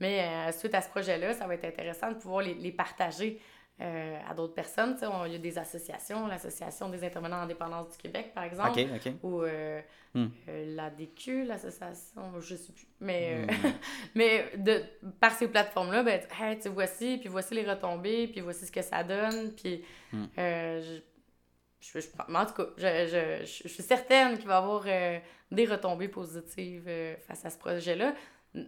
Mais euh, suite à ce projet-là, ça va être intéressant de pouvoir les, les partager euh, à d'autres personnes. On- Il y a des associations, l'Association des intervenants en dépendance du Québec, par exemple, ou euh, Hmm. l'ADQ, l'association, je sais plus. Mais, Hmm. mais de, par ces plateformes-là, ben, hey, tu voici, puis voici les retombées, puis voici ce que ça donne, puis Hmm. je, je, je- en tout cas, je, je, je, je suis certaine qu'il va y avoir euh, des retombées positives euh, face à ce projet-là.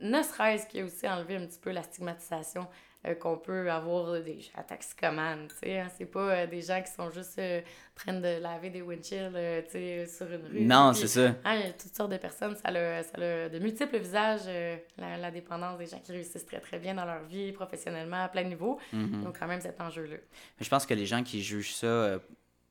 Ne serait-ce qu'il y a aussi enlevé un petit peu la stigmatisation euh, qu'on peut avoir des gens toxicomanes, tu sais. hein. C'est pas euh, des gens qui sont juste euh, en train de laver des windshields, euh, tu sais, sur une rue. Non, c'est ça. ah, il y a toutes sortes de personnes, ça a, ça a de multiples visages, la, la dépendance des gens qui réussissent très très bien dans leur vie, professionnellement, à plein niveau. Mhm. Donc quand même cet enjeu-là. Je pense que les gens qui jugent ça,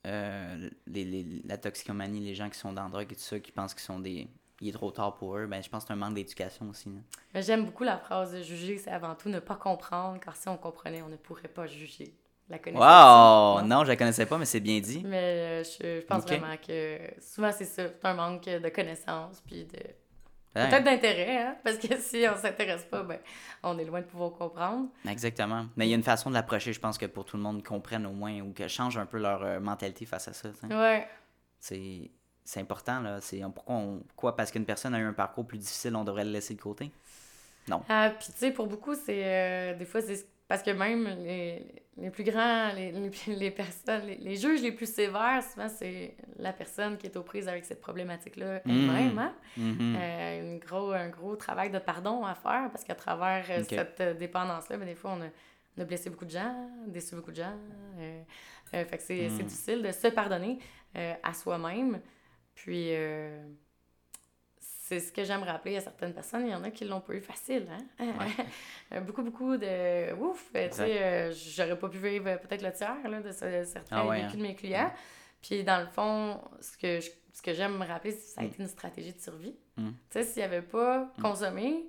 les, les- la toxicomanie, les gens qui sont dans la drogue et tout ça, qui pensent qu'ils sont des. Il est trop tard pour eux, ben, je pense que c'est un manque d'éducation aussi. J'aime beaucoup la phrase de juger, c'est avant tout ne pas comprendre, car si on comprenait, on ne pourrait pas juger. La connaissance. Wow! Non, je la connaissais pas, mais c'est bien dit. Mais euh, je, je pense vraiment que souvent c'est ça, c'est un manque de connaissances, puis de Ouais, peut-être d'intérêt, hein? parce que si on s'intéresse pas, ben on est loin de pouvoir comprendre. Exactement. Mais il y a une façon de l'approcher, je pense que pour tout le monde comprenne au moins ou que change un peu leur euh, mentalité face à ça. Ouais. C'est c'est important, là. C'est pourquoi, on, pourquoi parce qu'une personne a eu un parcours plus difficile, on devrait le laisser de côté? Non. Ah, puis tu sais, pour beaucoup, c'est. euh, des fois, c'est. Parce que même les, les plus grands, les, les, les personnes, les, les juges les plus sévères, souvent, c'est la personne qui est aux prises avec cette problématique-là elle-même. Mhm. hein? Mhm. Euh, une gros, un gros travail de pardon à faire parce qu'à travers euh, cette euh, dépendance-là, ben, des fois, on a, on a blessé beaucoup de gens, déçu beaucoup de gens. euh, euh, fait que c'est c'est Mm. difficile de se pardonner euh, à soi-même. Puis, euh, c'est ce que j'aime rappeler à certaines personnes. Il y en a qui l'ont pas eu facile. Hein? Beaucoup, beaucoup de ouf. Tu sais, euh, j'aurais pas pu vivre peut-être le tiers là, de ce- certains Ah ouais, vécus hein. de mes clients. Puis, dans le fond, ce que je- ce que j'aime me rappeler, c'est que ça a Mm. été une stratégie de survie. Mm. Tu sais, s'il avait pas consommé,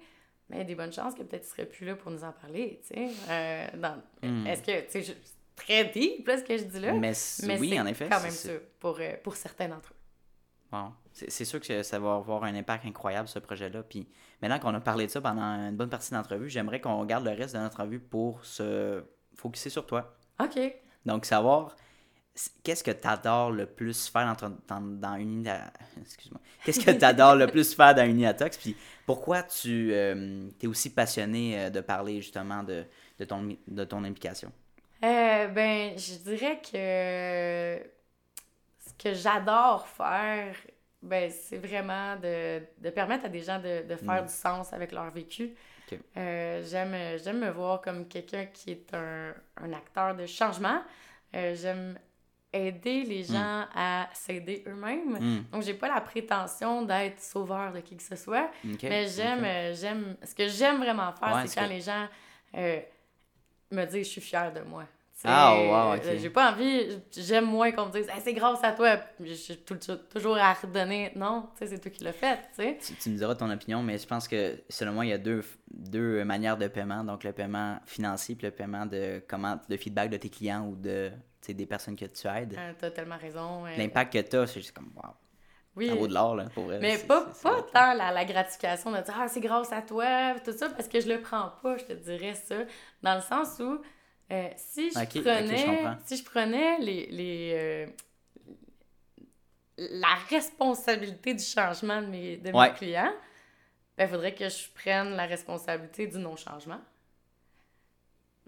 ben, il y a des bonnes chances que peut-être il serait plus là pour nous en parler. Tu sais, Euh, dans- Mm. Est-ce que, tu sais, je- c'est très deep, là, ce que je dis là. Mais, mais oui, en effet. quand même ça pour, pour certains d'entre eux. Bon, c'est sûr que ça va avoir un impact incroyable, ce projet-là. Puis maintenant qu'on a parlé de ça pendant une bonne partie de l'entrevue, j'aimerais qu'on regarde le reste de notre entrevue pour se focuser sur toi. OK. Donc, savoir qu'est-ce que tu adores le plus faire dans, dans, dans une Excuse-moi. Qu'est-ce que tu adores le plus faire dans Uniatox? Puis pourquoi tu es aussi passionné euh, de parler justement de, de, ton, de ton implication? Euh, ben, je dirais que que j'adore faire, ben, c'est vraiment de, de permettre à des gens de, de faire Mm. du sens avec leur vécu. Euh, j'aime, j'aime me voir comme quelqu'un qui est un, un acteur de changement. Euh, j'aime aider les gens à s'aider eux-mêmes. Hmm, Donc, j'ai pas la prétention d'être sauveur de qui que ce soit. Mais j'aime, euh, j'aime, ce que j'aime vraiment faire, Ouais, c'est c'est quand que- les gens euh, me disent je suis fière de moi. Ah, wow, ok. euh, J'ai pas envie, j'aime moins qu'on me dise Hey, c'est grâce à toi. Je suis tout- toujours à redonner. Non, tu sais, c'est toi qui l'as fait. Tu. Tu, tu me diras ton opinion, mais je pense que selon moi, il y a deux, deux manières de paiement. Donc le paiement financier puis le paiement de comment de feedback de tes clients ou de des personnes que tu aides. Euh, T'as tellement raison. L'impact que tu as, c'est juste comme wow, oui. ça vaut de l'or là, pour vrai. Mais pas, pas tant la, la gratification de dire Ah, c'est grâce à toi, tout ça, parce que je le prends pas, je te dirais ça. Dans le sens où, euh, si, je prenais, si je prenais les, les, euh, la responsabilité du changement de mes, de mes Ouais. clients, il faudrait que je prenne la responsabilité du non-changement.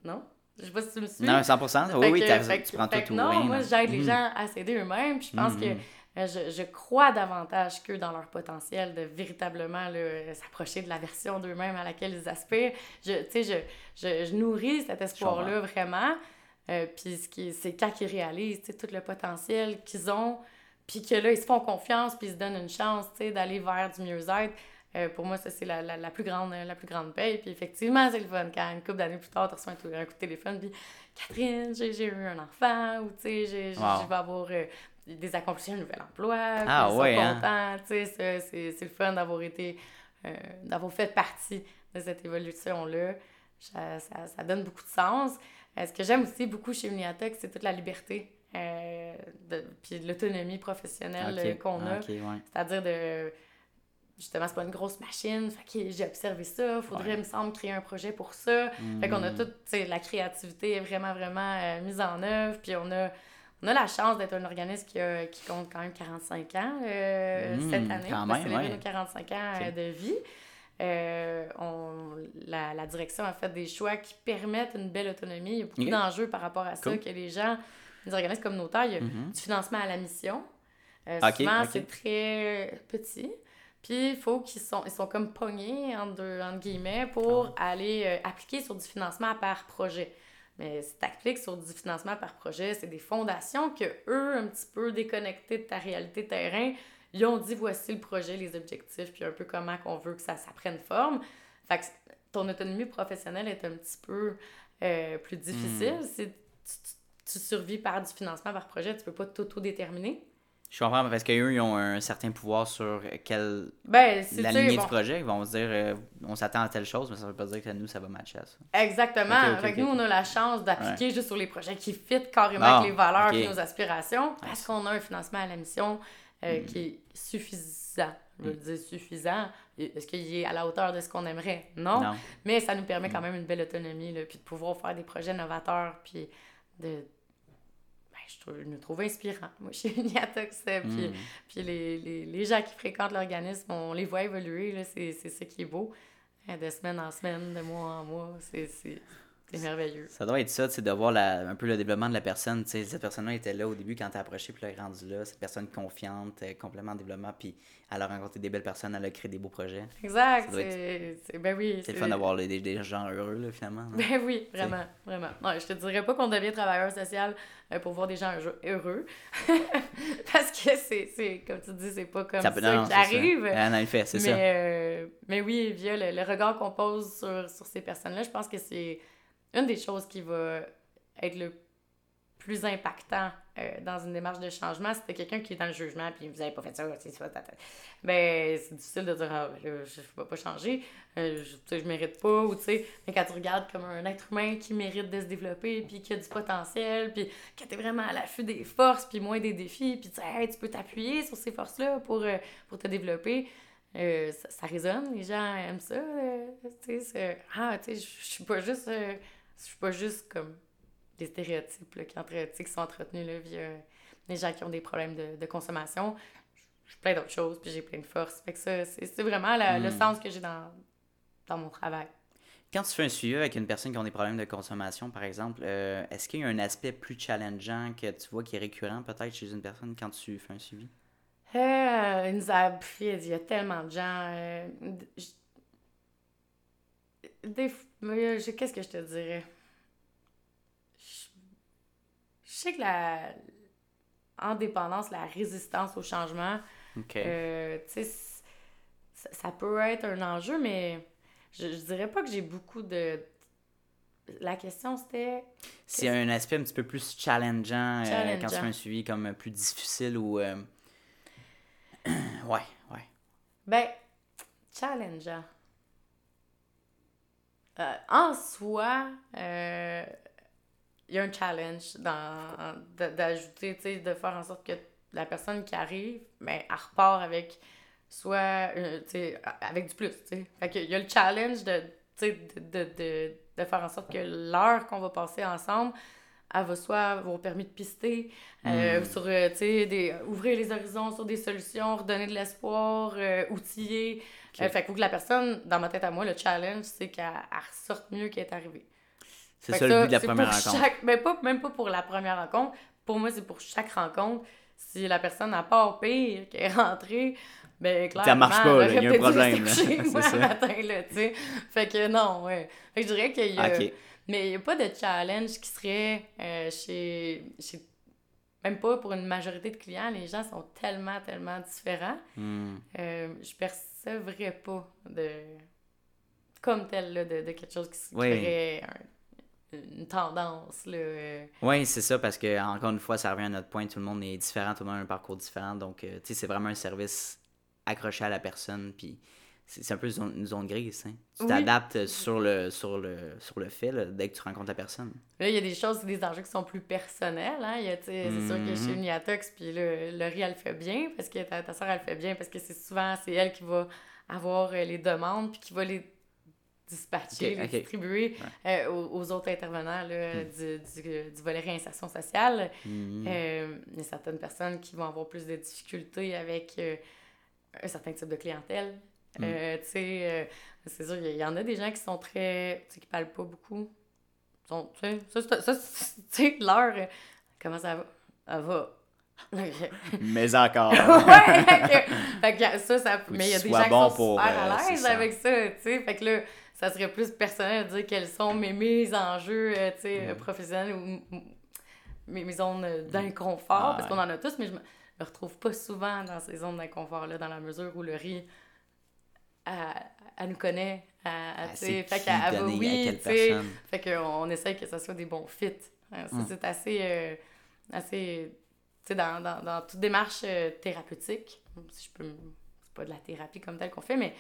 Non? Je sais pas si tu me suis. Non, 100%. Oui, Fait oui, que- t'as raison, fait tu prends fait tout ou non, rien. moi, j'aide les Mhm. gens à s'aider eux-mêmes. Puis je pense que euh, je, je crois davantage qu'eux dans leur potentiel de véritablement s'approcher de la version d'eux-mêmes à laquelle ils aspirent. Je, je, je, je nourris cet espoir-là vraiment. Euh, puis ce c'est quand ils réalisent tout le potentiel qu'ils ont, puis que là, ils se font confiance, puis ils se donnent une chance d'aller vers du mieux-être. Euh, pour moi, ça, c'est la, la, la, plus grande, la plus grande paye. Puis effectivement, c'est le fun quand une couple d'années plus tard, tu reçois un, coup de téléphone, puis Catherine, j'ai eu un enfant, ou tu sais, je vais avoir euh, des accomplissements, un nouvel emploi, ah, puis ouais, hein? contents, tu sais, c'est le fun d'avoir été, euh, d'avoir fait partie de cette évolution-là. Ça, ça, ça, donne beaucoup de sens. ce que j'aime aussi beaucoup chez Uniatech, c'est toute la liberté. de, puis l'autonomie professionnelle qu'on a. C'est-à-dire de justement, c'est pas une grosse machine. Fait j'ai observé ça. Faudrait, me semble, créer un projet pour ça. Fait qu'on a mm. toute, la créativité est vraiment, vraiment euh, mise en œuvre. Puis on a, on a la chance d'être un organisme qui, qui compte quand même 45 ans euh, mm, cette année. on va célébrer nos 45 ans euh, de vie. on, la, la, direction a fait des choix qui permettent une belle autonomie. Il y a beaucoup d'enjeux par rapport à ça, que les gens, les organismes communautaires, il y a mm-hmm. du financement à la mission. souvent, c'est très petit. Puis il faut qu'ils sont, ils sont comme pognés, entre, entre guillemets, pour ah. aller euh, appliquer sur du financement par projet. Mais si tu appliques sur du financement par projet, c'est des fondations que eux, un petit peu déconnectés de ta réalité terrain, ils ont dit voici le projet, les objectifs, puis un peu comment qu'on veut que ça, ça prenne forme. Fait que ton autonomie professionnelle est un petit peu euh, plus difficile. Hmm. Si tu, tu, tu, survis par du financement par projet, tu peux pas t'auto-déterminer. Je comprends parce qu'eux, ils ont un certain pouvoir sur quelle ben, la lignée du projet. Ils vont se dire euh, on s'attend à telle chose, mais ça ne veut pas dire que nous, ça va matcher à ça. Exactement. avec nous, on a la chance d'appliquer juste sur les projets qui fit carrément avec les valeurs et nos aspirations parce qu'on a un financement à la mission euh, mm. qui est suffisant. Je veux mm. dire suffisant. Est-ce qu'il est à la hauteur de ce qu'on aimerait? Non. Mais ça nous permet quand mm. même une belle autonomie, là, puis de pouvoir faire des projets novateurs, puis de je, me trouve inspirant. Moi, chez Uniatox, puis, mm. puis les, les, les, gens qui fréquentent l'organisme, on les voit évoluer, c'est ce qui est beau. Euh, de semaine en semaine, de mois en mois, c'est c'est merveilleux. Ça doit être ça, c'est de voir la, un peu le développement de la personne. sais cette personne-là était là au début quand t'as approché, puis elle est rendue là. Cette personne confiante, euh, complètement en développement, puis elle a rencontré des belles personnes, elle a créé des beaux projets. Exact. C'est ben oui. C'est le fun d'avoir des, des, gens heureux, là, finalement. Ben oui, vraiment, vraiment. Non, je te dirais pas qu'on devient travailleur social euh, pour voir des gens heureux. Parce que c'est, comme tu dis, c'est pas comme ça, qui arrive. en effet, c'est ça. Euh, mais oui, via le, le regard qu'on pose sur, sur ces personnes-là, je pense que c'est une des choses qui va être le plus impactant euh, dans une démarche de changement, c'était quelqu'un qui est dans le jugement, puis vous n'avez pas fait ça, c'est ça, Ben, c'est difficile de dire, ah, ben je ne vais pas changer, euh, je, je mérite pas, ou tu sais, mais quand tu regardes comme un être humain qui mérite de se développer, puis qui a du potentiel, puis que tu es vraiment à l'affût des forces, puis moins des défis, puis tu peux t'appuyer sur ces forces-là pour, euh, pour te développer. ça, résonne, les gens aiment ça. tu sais, ah, tu sais, je suis pas juste je suis pas juste comme des stéréotypes là, qui, entre, qui sont entretenus là, via les gens qui ont des problèmes de, de consommation. Je plein d'autres choses, puis j'ai plein de force. Fait que ça, c'est vraiment le hmm. sens que j'ai dans, dans mon travail. Quand tu fais un suivi avec une personne qui a des problèmes de consommation, par exemple, euh, est-ce qu'il y a un aspect plus challengeant que tu vois qui est récurrent peut-être chez une personne quand tu fais un suivi? Euh, il y a tellement de gens. Euh, des, qu'est-ce que je te dirais? Je, sais que la indépendance, la résistance au changement, euh, ça, peut être un enjeu, mais je, je dirais pas que j'ai beaucoup de. La question c'était. C'est un aspect un petit peu plus challengeant, euh, quand tu fais un suivi comme plus difficile ou. Euh, ouais, ouais. Ben, challengeant. Euh, en soi, euh, il y a un challenge d'ajouter, tu sais, de faire en sorte que la personne qui arrive, ben, elle repart avec soit, euh, tu sais, avec du plus, tu sais. Fait qu'il y a le challenge de, de, de, de faire en sorte que l'heure qu'on va passer ensemble, elle va soit vos permis de pister, hmm. sur, tu sais, des, ouvrir les horizons sur des solutions, redonner de l'espoir, outiller, Okay. Euh, fait que la personne, dans ma tête à moi, le challenge, c'est qu'elle ressorte mieux qu'elle est arrivée. C'est ça, le but de la première rencontre. Chaque... Mais pas, même pas pour la première rencontre. Pour moi, c'est pour chaque rencontre. Si la personne n'a pas pire qu'elle est rentrée, ben clairement, ça marche pas, il y a un problème. C'est ça. matin, là, tu sais. Fait que non, ouais. Fait que je dirais qu'il y a... Mais il n'y a pas de challenge qui serait euh, chez, chez même pas pour une majorité de clients, les gens sont tellement, tellement différents. Hmm. Euh, je percevrais pas de comme tel là, de, de quelque chose qui Oui. serait une tendance. Là. euh. Oui, c'est ça, parce que encore une fois, ça revient à notre point, tout le monde est différent, tout le monde a un parcours différent, donc euh, tu sais, c'est vraiment un service accroché à la personne, puis c'est un peu une zone, grise, hein. Tu Oui. t'adaptes sur le, sur, le, sur le fait, là, dès que tu rencontres la personne. Là, il y a des choses, des enjeux qui sont plus personnels. Hein? C'est sûr que chez Mhm. Uniatox, puis le, Laurie, elle le fait bien, parce que ta, ta soeur, elle le fait bien, parce que c'est souvent, c'est elle qui va avoir euh, les demandes, puis qui va les dispatcher, les distribuer euh, aux, aux autres intervenants là, du, du, du volet réinsertion sociale. Mhm. Euh, il y a certaines personnes qui vont avoir plus de difficultés avec euh, un certain type de clientèle. Mm. Euh, tu sais, euh, c'est sûr, il y- en a des gens qui sont très. Tu sais, qui parlent pas beaucoup. Sont, tu sais, ça, c'est- ça, tu sais, leur. euh, Comment ça va? Ça va. Mais encore. ouais, fait que, fait que ça, ça. Mais il y a des gens qui sont pour, super euh, à l'aise avec ça, tu sais. Fait que là, ça serait plus personnel de dire quels sont mes, mes enjeux, tu sais, Mm. professionnels ou mes, mes zones d'inconfort, Ah, parce qu'on en a tous, mais je me, me retrouve pas souvent dans ces zones d'inconfort-là, dans la mesure où le riz, elle, nous connaît, elle, sais, fait qu'elle elle va, oui, tu sais, fait qu'on essaye que ça soit des bons fits. Hein, Mm. c'est assez, euh, assez, tu sais, dans, dans, dans toute démarche euh, thérapeutique, si je peux, c'est pas de la thérapie comme telle qu'on fait, mais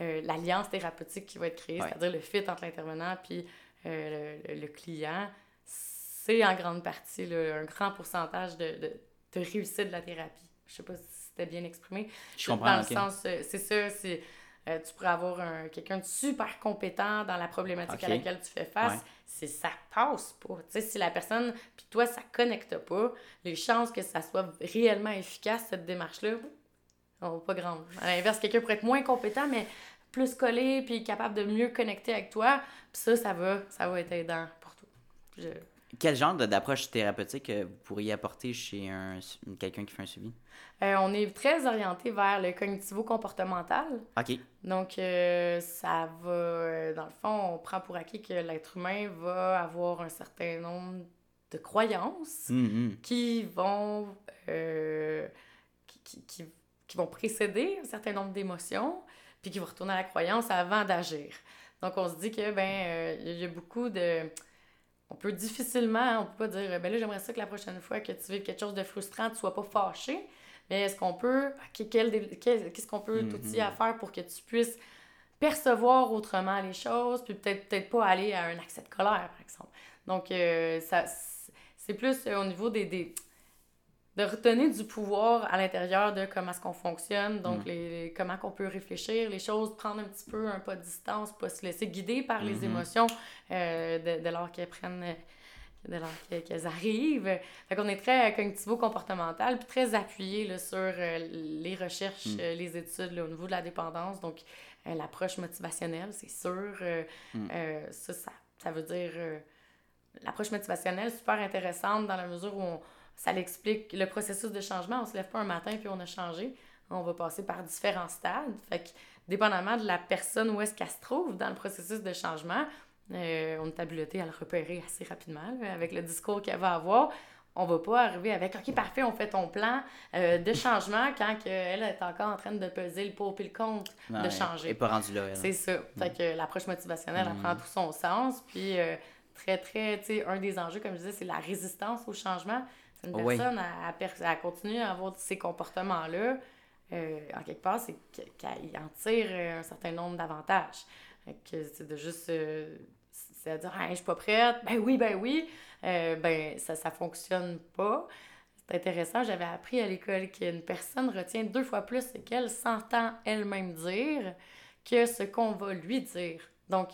euh, l'alliance thérapeutique qui va être créée, Ouais. c'est-à-dire le fit entre l'intervenant puis le, le- le client, c'est en grande partie là, un grand pourcentage de, de, de réussite de la thérapie. Je sais pas si c'était bien exprimé. Je Dans comprends, le sens, c'est ça, c'est, euh, tu pourrais avoir un- quelqu'un de super compétent dans la problématique à laquelle tu fais face. Ouais. C'est ça passe pas. Tu sais, si la personne, puis toi, ça connecte pas, les chances que ça soit réellement efficace, cette démarche-là, sont pas grandes. À l'inverse, quelqu'un pourrait être moins compétent, mais plus collé, puis capable de mieux connecter avec toi, puis ça, ça va, ça va être aidant pour toi. Je- Quel genre d'approche thérapeutique euh, vous pourriez apporter chez un, quelqu'un qui fait un suivi? Euh, on est très orienté vers le cognitivo-comportemental. OK. Donc, euh, ça va, dans le fond, on prend pour acquis que l'être humain va avoir un certain nombre de croyances Mhm. qui vont, euh, qui, qui, qui- qui vont précéder un certain nombre d'émotions, puis qui vont retourner à la croyance avant d'agir. Donc, on se dit que, ben, il y a beaucoup de... On peut difficilement, on peut pas dire, ben là, j'aimerais ça que la prochaine fois que tu vives quelque chose de frustrant, tu sois pas fâché. Mais est-ce qu'on peut, qu'est-ce qu'on peut Mhm. t'outiller à faire pour que tu puisses percevoir autrement les choses, puis peut-être peut-être pas aller à un accès de colère, par exemple? Donc, euh, ça, c'est plus euh, au niveau des, des- de retenir du pouvoir à l'intérieur de comment est-ce qu'on fonctionne, donc Mm. les, les- comment qu'on peut réfléchir les choses, prendre un petit peu un pas de distance, pas se laisser guider par les Mhm. émotions euh, de, de lors qu'elles prennent, euh, de qu'elles- qu'elles arrivent. Fait qu'on est très euh, cognitivo-comportemental, puis très appuyé là, sur euh, les recherches, Mm. euh, les études là, au niveau de la dépendance, donc l'approche motivationnelle, c'est sûr. Mm. ça, ça, ça veut dire... l'approche motivationnelle, super intéressante dans la mesure où on- ça l'explique le processus de changement. On se lève pas un matin puis on a changé. On va passer par différents stades. Fait que, dépendamment de la personne où est-ce qu'elle se trouve dans le processus de changement, euh, on est habilité à le repérer assez rapidement là, avec le discours qu'elle va avoir. On va pas arriver avec OK, parfait, on fait ton plan euh, de changement quand que elle est encore en train de peser le pour et le contre Non, de changer. Elle n'est pas rendue là. C'est ça. Fait que l'approche motivationnelle, elle Mm. prend tout son sens. Puis, euh, très, très, tu sais, un des enjeux, comme je disais, c'est la résistance au changement. Une Oui. personne à, per- à continuer à avoir ces comportements-là. euh, en quelque part, c'est que- qu'elle en tire euh, un certain nombre d'avantages. Que c'est de juste. euh, à dire, Hey, je suis pas prête. Ben oui, ben oui. Euh, ben, ça, ça fonctionne pas. C'est intéressant, j'avais appris à l'école qu'une personne retient deux fois plus ce qu'elle s'entend elle-même dire que ce qu'on va lui dire. Donc,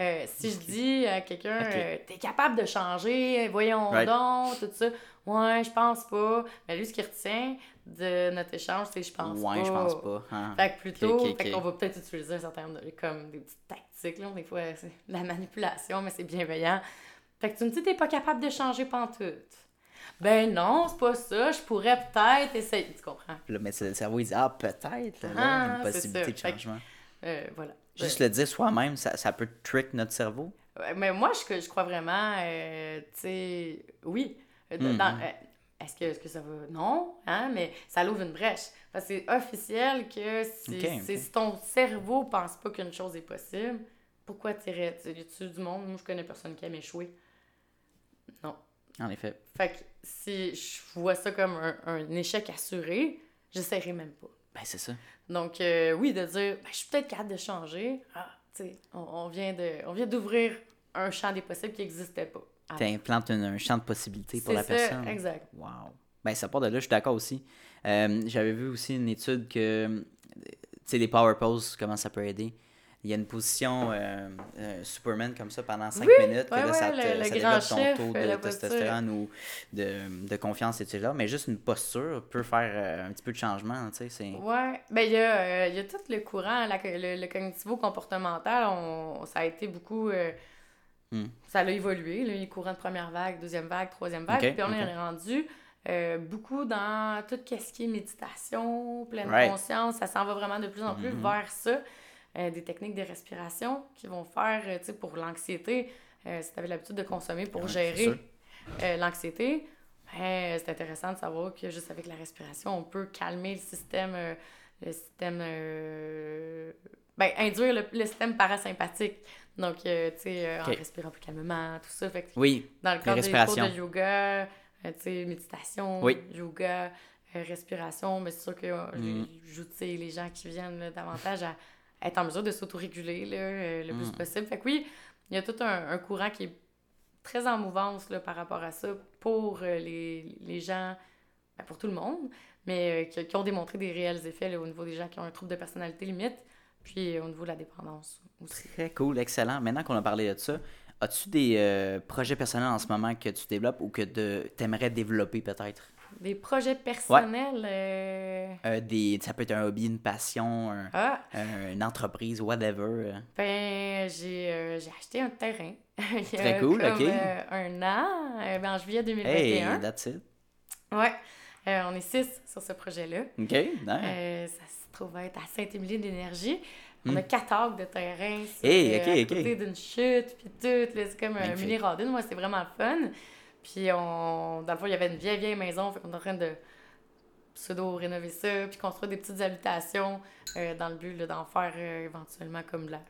euh, si je dis à quelqu'un, Ok. euh, t'es capable de changer, voyons Right. donc, tout ça, ouais, je pense pas. Mais lui, ce qu'il retient de notre échange, c'est je pense ouais, pas. je pense pas. hein. Fait que plutôt, Ok, ok, fait qu'on va peut-être utiliser un certain nombre de, comme des petites tactiques, là. Des fois, c'est de la manipulation, mais c'est bienveillant. Fait que tu me dis, t'es pas capable de changer pantoute. Ben non, c'est pas ça, je pourrais peut-être essayer. Tu comprends? Là, mais le cerveau, il dit Ah, peut-être, là, Ah, une possibilité de que- changement. Euh, voilà. Juste le dire soi-même, ça, ça peut trick notre cerveau? Ouais, Mais moi, je, je crois vraiment, euh, tu sais, oui. Euh, est-ce que, est que ça va? Non, hein? mais ça l'ouvre une brèche. Parce que c'est officiel que si, si ton cerveau pense pas qu'une chose est possible, pourquoi tu irais? Tu du monde? Moi, je connais personne qui aime échouer. Non. En effet. Fait que si je vois ça comme un, échec assuré, j'essaierai même pas. Ben, c'est ça. Donc, euh, oui, de dire, ben, je suis peut-être capable de changer. Ah, tu sais, on, on, vient d'ouvrir un champ des possibles qui n'existait pas. Tu implantes un, champ de possibilités pour la ça, personne. exact. Wow. Ben, ça part de là, je suis d'accord aussi. Euh, j'avais vu aussi une étude que, tu sais, les power poses, comment ça peut aider il y a une position euh, euh, Superman comme ça pendant 5 minutes, que là, ça, te, le, développe ton taux de testostérone ou de, de confiance, etc. Mais juste une posture peut faire un petit peu de changement, tu sais. Ouais, ben il y, a, y a tout le courant, le, le cognitivo-comportemental, ça a été beaucoup... Hmm. Ça a évolué, les courants de première vague, deuxième vague, troisième vague, puis on est rendu... beaucoup dans tout ce qui est méditation, pleine conscience, ça s'en va vraiment de plus en plus mm-hmm. vers ça. Euh, des techniques de respiration qui vont faire, euh, tu sais, pour l'anxiété, euh, si tu avais l'habitude de consommer pour gérer l'anxiété, ben, c'est intéressant de savoir que juste avec la respiration, on peut calmer le système, le système, ben, induire le, système parasympathique. Donc, tu sais, en respirant plus calmement, tout ça. Fait oui, dans le cadre des cours de yoga, tu sais, méditation, yoga, respiration, mais c'est sûr que mm. les gens qui viennent davantage à être en mesure de s'autoréguler euh, le plus mm. possible. Fait que oui, il y a tout un, courant qui est très en mouvance là, par rapport à ça pour euh, les, les, gens, ben, pour tout le monde, mais euh, qui, ont démontré des réels effets au niveau des gens qui ont un trouble de personnalité limite, puis au niveau de la dépendance aussi. Très cool, excellent. Maintenant qu'on a parlé de ça, as-tu des projets personnels en ce moment que tu développes ou que tu aimerais développer peut-être? Des projets personnels. Euh, euh... des, ça peut être un hobby, une passion, ah. une entreprise, whatever. Ben, j'ai euh, acheté un terrain. Très cool, ok. Euh, un an, ben, en juillet 2021. Hey, that's it. Ouais. On est six sur ce projet-là. OK, nice. ça se trouve être à Saint-Émilie d'énergie. On a hmm. quatre acres de terrain. Hey, ok, à côté d'une chute, puis tout. C'est comme un mini radin. Moi, c'est vraiment fun. Puis, on, dans le fond, il y avait une vieille, vieille maison. Fait qu'on est en train de pseudo-rénover ça, puis construire des petites habitations euh, dans le but d'en faire euh, éventuellement comme la,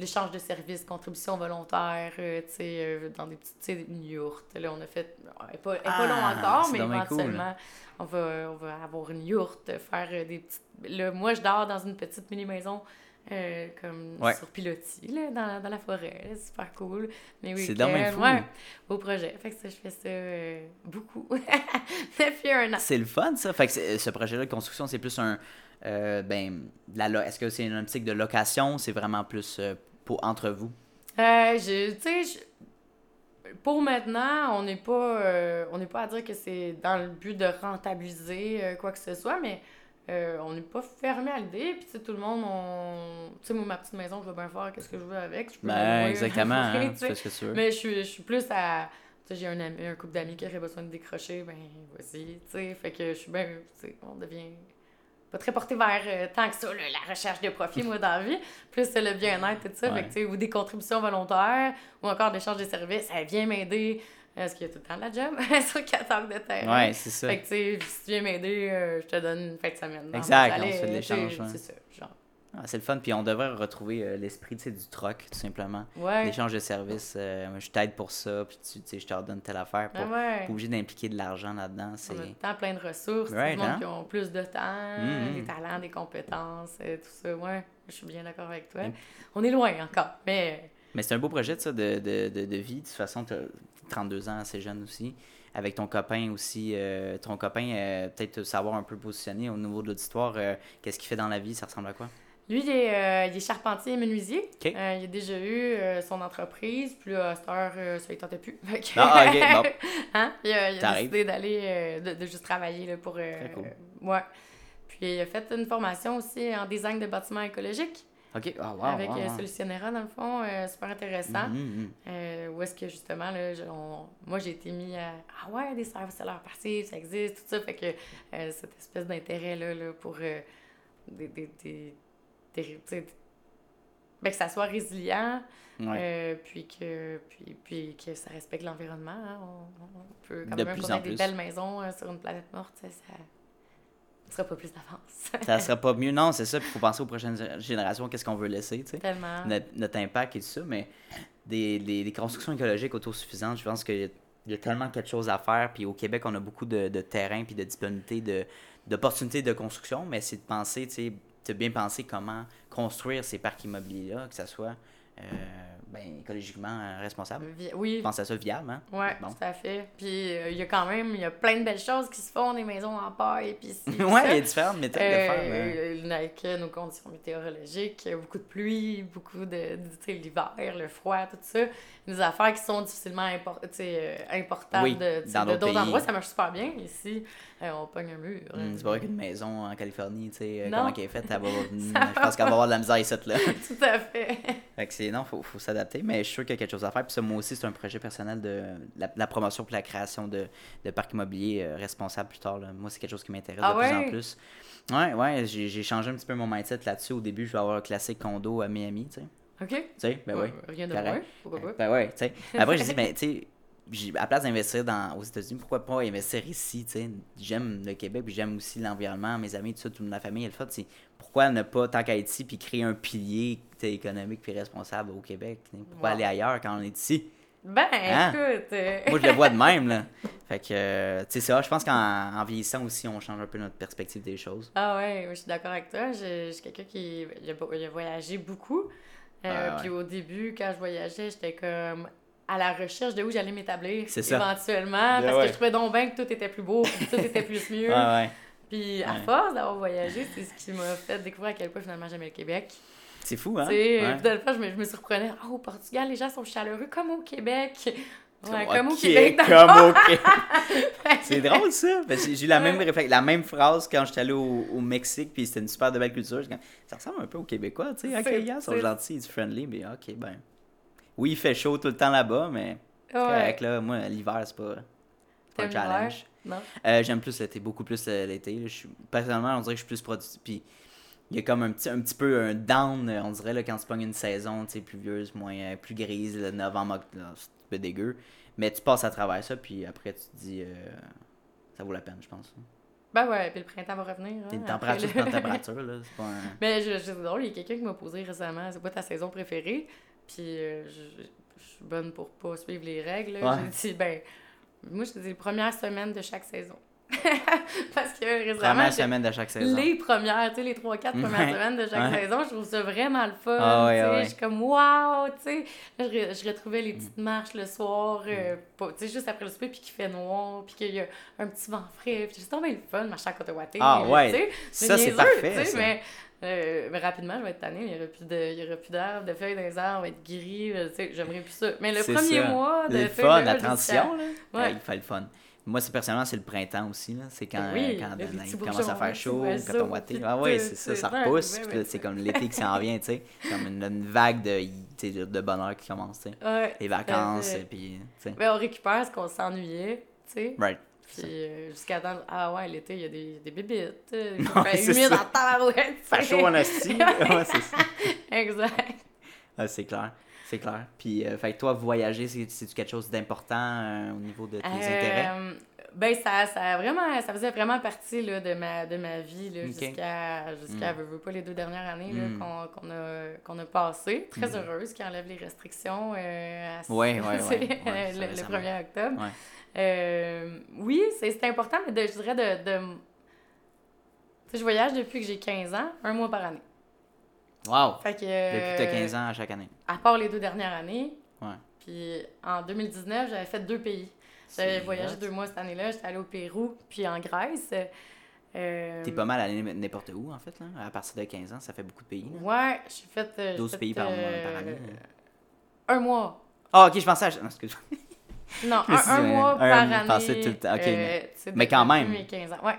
l'échange de services, contribution volontaire, euh, tu sais, dans des petites, tu sais, une yourte. Là, on a fait, elle n'est pas, pas long ah, encore, mais éventuellement, on, va, on va avoir une yourte, faire des petites... Là, moi, je dors dans une petite mini-maison euh, comme sur pilotis, là, dans, dans la forêt. C'est super cool. Mais oui, c'est même fou. Ouais, beau projet. Fait que ça, je fais ça euh, beaucoup. Depuis un an. C'est le fun, ça. Fait que ce projet-là de construction, c'est plus un. Euh, ben, la, est-ce que c'est une optique de location? C'est vraiment plus pour, entre vous? tu sais, pour maintenant, on n'est pas, on n'est pas à dire que c'est dans le but de rentabiliser quoi que ce soit, mais euh, on n'est pas fermé à l'idée. Puis, tu sais, tout le monde, on... tu sais, moi, ma petite maison, je veux bien faire qu'est-ce que je veux avec. Je peux ben, exactement. Hein. Mais je suis, je suis plus à. Tu sais, j'ai un, ami, un couple d'amis qui aurait besoin de décrocher, ben, voici, tu sais. Fait que je suis bien, on devient pas très porté vers euh, tant que ça, la recherche de profit, moi, dans la vie. Plus le bien-être, tout ça. Fait que, ou des contributions volontaires, ou encore d'échange de services, ça vient m'aider. Est-ce qu'il y a tout le temps de la job sur 4 heures de terre? Ouais, c'est ça. Fait que, tu sais, si tu viens m'aider, euh, je te donne une fin de semaine. Exact, on se fait de l'échange. C'est ça, genre. Ah, c'est le fun, puis on devrait retrouver euh, l'esprit du troc, tout simplement. Ouais. L'échange de services. Euh, je t'aide pour ça, puis tu sais, je te redonne telle affaire. Pour, ouais. pas obligé d'impliquer de l'argent là-dedans. C'est... On a plein de ressources. Right, des hein? qui ont plus de temps, mm-hmm. des talents, des compétences, tout ça. Ouais, je suis bien d'accord avec toi. On est loin encore, mais. Mais c'est un beau projet, ça, de, de, de, de vie. De toute façon, 32 ans, assez jeune aussi. Avec ton copain aussi, euh, ton copain, euh, peut-être savoir un peu positionner au niveau de l'auditoire, euh, qu'est-ce qu'il fait dans la vie, ça ressemble à quoi? Lui, il est, il est charpentier et menuisier. il a déjà eu son entreprise, puis à cette heure, ça ne tentait plus. ah, ok, bon. hein? Il a, décidé d'aller, de, juste travailler là, pour. Très cool. Ouais. Puis il a fait une formation aussi en design de bâtiments écologiques. OK. Ah, avec wow, Solutionnera, dans le fond, euh, super intéressant. Mm, mm, mm. Euh, où est-ce que justement, là, moi, j'ai été mis à Ah ouais, des services à leur passifs, ça existe, tout ça. Fait que euh, cette espèce d'intérêt-là là, pour des, des, des, ben, que ça soit résilient, Ouais. euh, puis, que, puis, puis que ça respecte l'environnement. hein. On, on peut quand De même construire des belles maisons euh, sur une planète morte, ça, ne sera pas plus d'avance. Ça serait pas mieux, non, c'est ça. Puis il faut penser aux prochaines générations, qu'est-ce qu'on veut laisser, tu sais. Tellement. Notre, notre impact et tout ça, mais des, des, des constructions écologiques autosuffisantes, je pense qu'il y, y a tellement quelque chose à faire. Puis au Québec, on a beaucoup de, de terrain puis de disponibilité, de, d'opportunités de construction, mais c'est de penser, tu sais, de bien penser comment construire ces parcs immobiliers-là, que ça soit euh, ben, écologiquement euh, responsable? Vi- Oui, Je pense à ça viable, hein? Ouais, Bon. tout à fait. Puis euh, il y a quand même, il y a plein de belles choses qui se font, des maisons en paille, puis ça. il y a différentes méthodes de faire. hein. Euh, avec euh, nos conditions météorologiques, euh, beaucoup de pluie, beaucoup de, de- tu l'hiver, le froid, tout ça. Des affaires qui sont difficilement impor- tu sais, euh, importables Oui, de, tu d'autres endroits. Ça marche super bien. Ici, euh, on pogne un mur. Hum, c'est pas vrai qu'une maison en Californie, tu sais, euh, Non. comment elle est faite, elle va, je pense qu'elle va avoir de la misère ici, là. Tout à fait. Fait que c'est non, faut, faut s'adapter, mais je suis sûr qu'il y a quelque chose à faire. Puis ça, moi aussi, c'est un projet personnel de la, la promotion puis la création de, de parcs immobiliers euh, responsables plus tard. là. Moi, c'est quelque chose qui m'intéresse Ah de plus ouais? en plus. Ouais, ouais, j'ai changé un petit peu mon mindset là-dessus. Au début, je vais avoir un classique condo à Miami, tu sais. OK? Tu sais, ben oui. Rien de moins. Pourquoi pas? Ben ouais, tu sais. Après, j'ai dit, ben, tu sais, à la place d'investir dans, aux États-Unis, pourquoi pas investir ici, tu sais? J'aime le Québec, puis j'aime aussi l'environnement, mes amis, tout ça, toute ma famille, elle le fait. c'est Pourquoi ne pas, tant qu'à être ici, puis créer un pilier économique puis responsable au Québec? Pourquoi Wow. aller ailleurs quand on est ici? Ben, Hein? écoute. euh, Moi, je le vois de même, là. Fait que, euh, tu sais, ça, je pense qu'en en vieillissant aussi, on change un peu notre perspective des choses. Ah ouais, je suis d'accord avec toi. Je, je suis quelqu'un qui a, voyagé beaucoup. Euh, Ah ouais. Puis au début, quand je voyageais, j'étais comme à la recherche de où j'allais m'établir éventuellement. Ben parce ouais. que je trouvais donc bien que tout était plus beau, puis tout était plus mieux. Ouais, ouais. Puis à Ouais. force d'avoir voyagé, c'est ce qui m'a fait découvrir à quel point finalement j'aimais le Québec. C'est fou, hein? Puis de fois, je me, je me surprenais. Ah, au Portugal, les gens sont chaleureux comme au Québec. Ouais, comme au Québec. comme au Québec. C'est drôle ça. Parce que j'ai eu la même, la même phrase quand j'étais allé au, au Mexique, puis c'était une super de belle culture. Ça ressemble un peu aux Québécois, tu sais. Ok, ils sont c'est- gentils, ils sont friendly, mais ok, ben. Oui, il fait chaud tout le temps là-bas, mais Ouais. correct, là. Moi, l'hiver, c'est pas, c'est pas un challenge. Euh, J'aime plus l'été, beaucoup plus euh, l'été. Personnellement, on dirait que je suis plus productif. Puis il y a comme un petit, un petit peu un down, euh, on dirait, là, quand tu pognes une saison tu sais, pluvieuse, moins, plus grise, le novembre, octobre, c'est un peu dégueu. Mais tu passes à travers ça, puis après, tu te dis, euh, ça vaut la peine, je pense. Ben ouais, puis le printemps va revenir. Hein, une température, le- température, là. C'est pas un... Mais je, je- c'est drôle, il y a quelqu'un qui m'a posé récemment, c'est quoi ta saison préférée? Puis euh, je, je suis bonne pour pas suivre les règles. Ouais. J'ai dit, ben, moi je dis les premières semaines de chaque saison. Parce que Première semaine de chaque saison. les premières, tu sais, les 3-4 premières Ouais. semaines de chaque Ouais. saison, je trouve ça vraiment le fun. Ouais. Je suis comme, waouh, tu sais. Je, je retrouvais Mm. les petites marches le soir, euh, pas- tu sais, juste après le souper, puis qu'il fait noir, puis qu'il y a un petit vent frais. Puis c'est tombé le fun, marcher à Cotawaté. Ah ouais. Ça, c'est parfait, ça. Mais, euh, mais rapidement, je vais être tannée. Il n'y aura plus d'arbres, de feuilles dans les arbres, va être gris. tu sais, J'aimerais plus ça. Mais le premier ça. mois de Le feuilles fun, de la transition, là. Ouais. Ouais, il fait le fun. Moi, c'est personnellement, c'est le printemps aussi. là. C'est quand, Oui, quand il commence à faire chaud, quand on puis Ah ouais, tout, c'est ça, ça repousse. puis là, c'est comme l'été qui s'en vient, tu sais. Comme une, une vague de, de, bonheur qui commence, tu sais. Ouais, Les vacances, fait. puis, tu sais. Ben, on récupère ce qu'on s'ennuyait, tu sais. Right. Puis euh, jusqu'à temps, ah ouais, l'été, il y a des, des bébites. euh, Il Ouais, fait humide en tabarouette. Fait chaud en asti. ouais, c'est ça. Exact. Ah, c'est clair. C'est clair. Puis, euh, fait que toi, voyager, c'est- c'est-tu quelque chose d'important euh, au niveau de tes intérêts? Euh, ben, ça, ça, vraiment, ça faisait vraiment partie là, de, ma, de ma vie là, Ok. jusqu'à, jusqu'à Mm. pas, les deux dernières années là, Mm. qu'on, qu'on a, qu'on a passées. Très Mm. heureuse, qui enlève les restrictions euh, à Ouais, ouais, ouais. euh, le, le récemment. 1er octobre. Euh, oui, c'est, important, mais de, je dirais de... de... Tu sais, je voyage depuis que j'ai 15 ans, un mois par année. Wow! Fait que, Depuis que t'as euh, 15 ans à chaque année. À part les deux dernières années. Ouais. Puis en 2019, j'avais fait deux pays. J'avais voyagé deux mois cette année-là. J'étais allée au Pérou, puis en Grèce. Euh, T'es pas mal allé n'importe où, en fait, là. À partir de 15 ans, ça fait beaucoup de pays, là. Ouais, j'ai fait. euh, j'ai 12 fait, pays par, mois, euh, par année. là. Un mois. Ah, ok, je pensais à. Non, excuse Non, Je un, suis un dit, mois un par mois, année. je pensais tout le temps. Euh, mais- quand même. mes 15 ans. Ouais.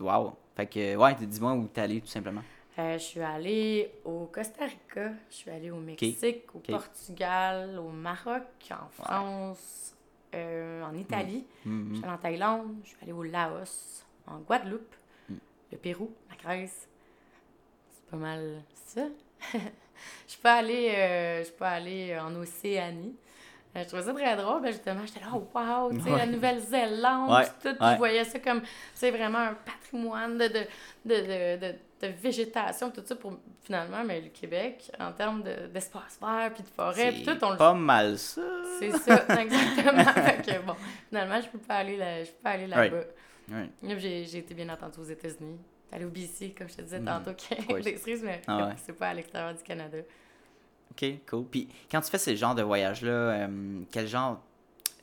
Wow! Fait que, ouais, dis-moi où t'es allé, tout simplement. Euh, je suis allée au Costa Rica, je suis allée au Mexique, au. Portugal, au Maroc, en France, euh, en Italie. Je Mhm. suis allée en Thaïlande, je suis allée au Laos, en Guadeloupe, Mm. le Pérou, la Grèce. C'est pas mal ça. je aller, euh, je peux aller en Océanie. Euh, je trouvais ça très drôle. Ben, justement, j'étais là, oh, wow, tu sais, la Nouvelle-Zélande, Ouais, tout. Ouais. je voyais ça comme, c'est vraiment un patrimoine de, de, de, de, de, végétation, tout ça, pour finalement, mais le Québec, en termes de- d'espace vert, puis de forêt, puis C'est tout, on le pas mal ça. C'est ça, exactement. bon, finalement, je peux pas aller, là, je peux pas aller là-bas. Là, J'ai été bien entendue aux États-Unis. Aller au BC, comme je te disais Mm. tantôt, qui est des cerises, mais Ah c'est pas à l'extérieur du Canada. Ok, cool. Puis quand tu fais ce genre de voyage-là, euh, quel genre.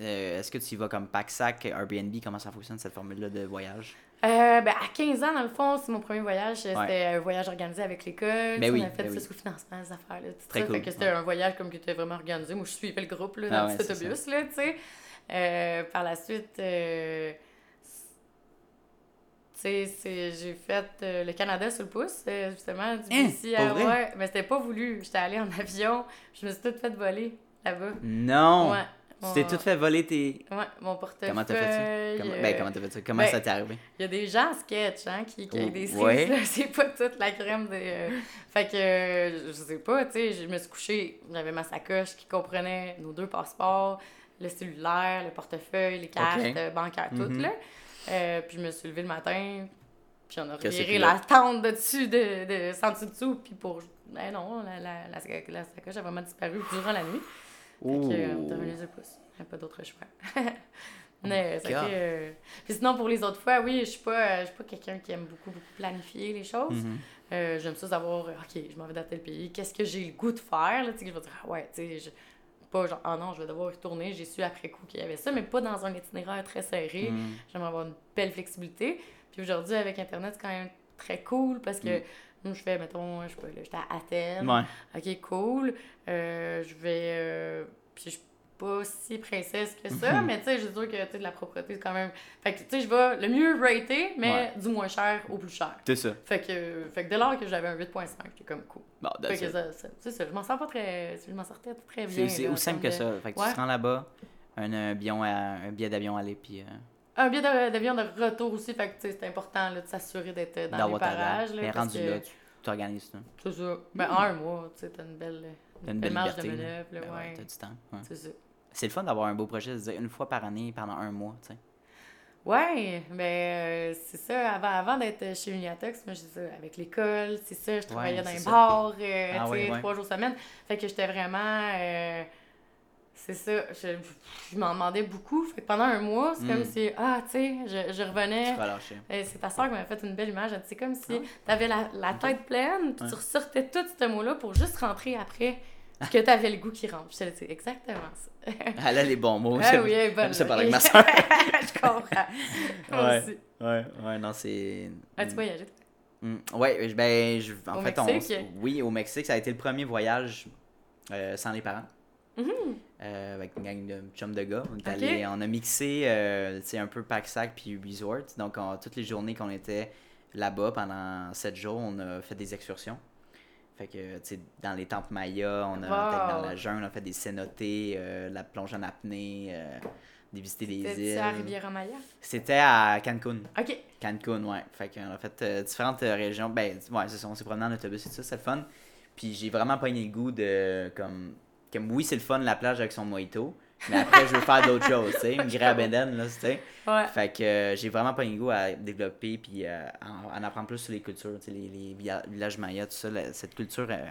euh, Est-ce que tu y vas comme pack-sac, Airbnb Comment ça fonctionne cette formule-là de voyage? Euh, ben, à 15 ans, dans le fond, c'est mon premier voyage. C'était un voyage organisé avec l'école. Ben oui, on a fait ben ça oui. sous financement, ces affaires-là. tout Très ça. cool, Fait que c'était ouais. un voyage comme qui était vraiment organisé. Moi, je suivais le groupe là, Ah dans ouais, cet autobus, là, tu sais. Euh, par la suite, euh, tu sais, c'est- j'ai fait euh, le Canada sur le pouce, euh, justement, du Hein, BC à- ouais, mais c'était pas voulu. J'étais allée en avion, je me suis toute fait voler là-bas. Non Ouais. Tu mon- t'es tout fait voler tes. Ouais, mon portefeuille. Comment t'as fait ça? Comment- euh, Ben, comment t'as fait ça? Comment ben, ça t'est arrivé? il y a des gens en sketch, hein, qui, qui ont des cerises, Ouais. c'est pas toute la crème de... euh, Fait que, je sais pas, tu sais, je me suis couchée, j'avais ma sacoche qui comprenait nos deux passeports, le cellulaire, le portefeuille, les cartes Ok. euh, bancaires, toutes, Mhm. là. Euh, puis je me suis levée le matin, puis on a reviré la tente de dessus, de, de, sans dessus dessous, puis pour... Ben non, la, la, la, sac- la sacoche a vraiment disparu durant la nuit. Fait que, euh, on est revenu sur le pouce. Il n'y a pas d'autre choix. Mais ça fait. euh, Puis sinon, pour les autres fois, oui, je suis pas, euh, je suis pas quelqu'un qui aime beaucoup, beaucoup planifier les choses. Mhm. Euh, J'aime ça savoir, euh, OK, je m'en vais dans tel pays, qu'est-ce que j'ai le goût de faire, là, tu sais, que je vais dire, ah ouais, tu sais, je- pas genre, ah non, je vais devoir y retourner, j'ai su après coup qu'il y avait ça, mais pas dans un itinéraire très serré. Mhm. J'aimerais avoir une belle flexibilité. Puis aujourd'hui, avec Internet, c'est quand même très cool parce que Mm. je fais, mettons, je sais pas, là, j'étais à Athènes. Ouais. Ok, cool. Euh, je vais. euh, puis je suis pas si princesse que ça, Mhm. mais tu sais, je veux dire que tu sais, de la propreté, c'est quand même. Fait que tu sais, je vais le mieux rater, mais du moins cher au plus cher. C'est ça. Fait que, fait que dès lors que j'avais un 8.5, j'étais comme cool. Bon, Fait que ça, ça- c'est ça, je m'en sors pas très. Je m'en sortais très C'est bien. en aussi simple que de- ça. Fait que Ouais. tu te rends là-bas, un, à- un billet d'avion aller, puis. euh, Un billet d'avion de retour aussi, fait que tu sais, c'est important là, de s'assurer d'être dans les d'avoir ta parages. Là, Mais parce rendu que- là, tu t'organises. C'est ça. Ben, en un mois, tu sais, t'as une belle, T'as une belle marge de liberté. manœuvre, là, Ben ouais. T'as du temps. ouais. C'est ça. C'est le fun d'avoir un beau projet, de dire une fois par année pendant un mois, tu sais. Ouais, ben euh, c'est ça. Avant, avant d'être chez Uniatox, moi, je avec l'école, c'est ça, je travaillais dans un ça. bar, euh, Ah tu sais, ouais, trois jours semaine. Fait que j'étais vraiment. euh, c'est ça, je, je m'en demandais beaucoup. Fait que pendant un mois, c'est Mm. comme si, ah, tu sais, je, je revenais. Tu C'est ta soeur qui m'a fait une belle image. C'est comme si Ah. t'avais la, la Ok. tête pleine, puis tu ressortais tout ce mot-là pour juste rentrer après, que t'avais le goût qui rentre. C'est exactement ça. Elle a les bons mots. Ah oui, elle est bonne. Là. parler avec ma soeur. je comprends. Moi Ouais. aussi. Ouais, ouais, non, c'est. As-tu voyagé? toi? Mm. Ouais, ben, je, en Au fait, Mexique? on. Oui, au Mexique, ça a été le premier voyage euh, sans les parents. Mhm. Euh, avec une gang de chums de gars. On, est allé- on a mixé euh, tu un peu pack-sac puis resort. Donc, on- toutes les journées qu'on était là-bas pendant sept jours, on a fait des excursions. Fait que, tu sais, dans les temples mayas, on a dans la jungle, on a fait des cénotés, euh, la plonge en apnée, euh, des visiter des T'étais-tu à îles. Riviera-Maya? C'était à Cancun. OK. Cancun, ouais. Fait qu'on a fait euh, différentes euh, régions. Ben, ouais, c'est ça, on s'est promené en autobus et tout ça, c'est le fun. Puis j'ai vraiment pas eu le goût de, comme, comme oui, c'est le fun, la plage avec son mojito, mais après, je veux faire d'autres choses, tu sais, une grab and then, là, tu sais. Ouais. Fait que euh, j'ai vraiment pas eu le goût à développer puis euh, en, en apprendre plus sur les cultures, tu sais, les, villages mayas, tout ça, la- cette culture euh,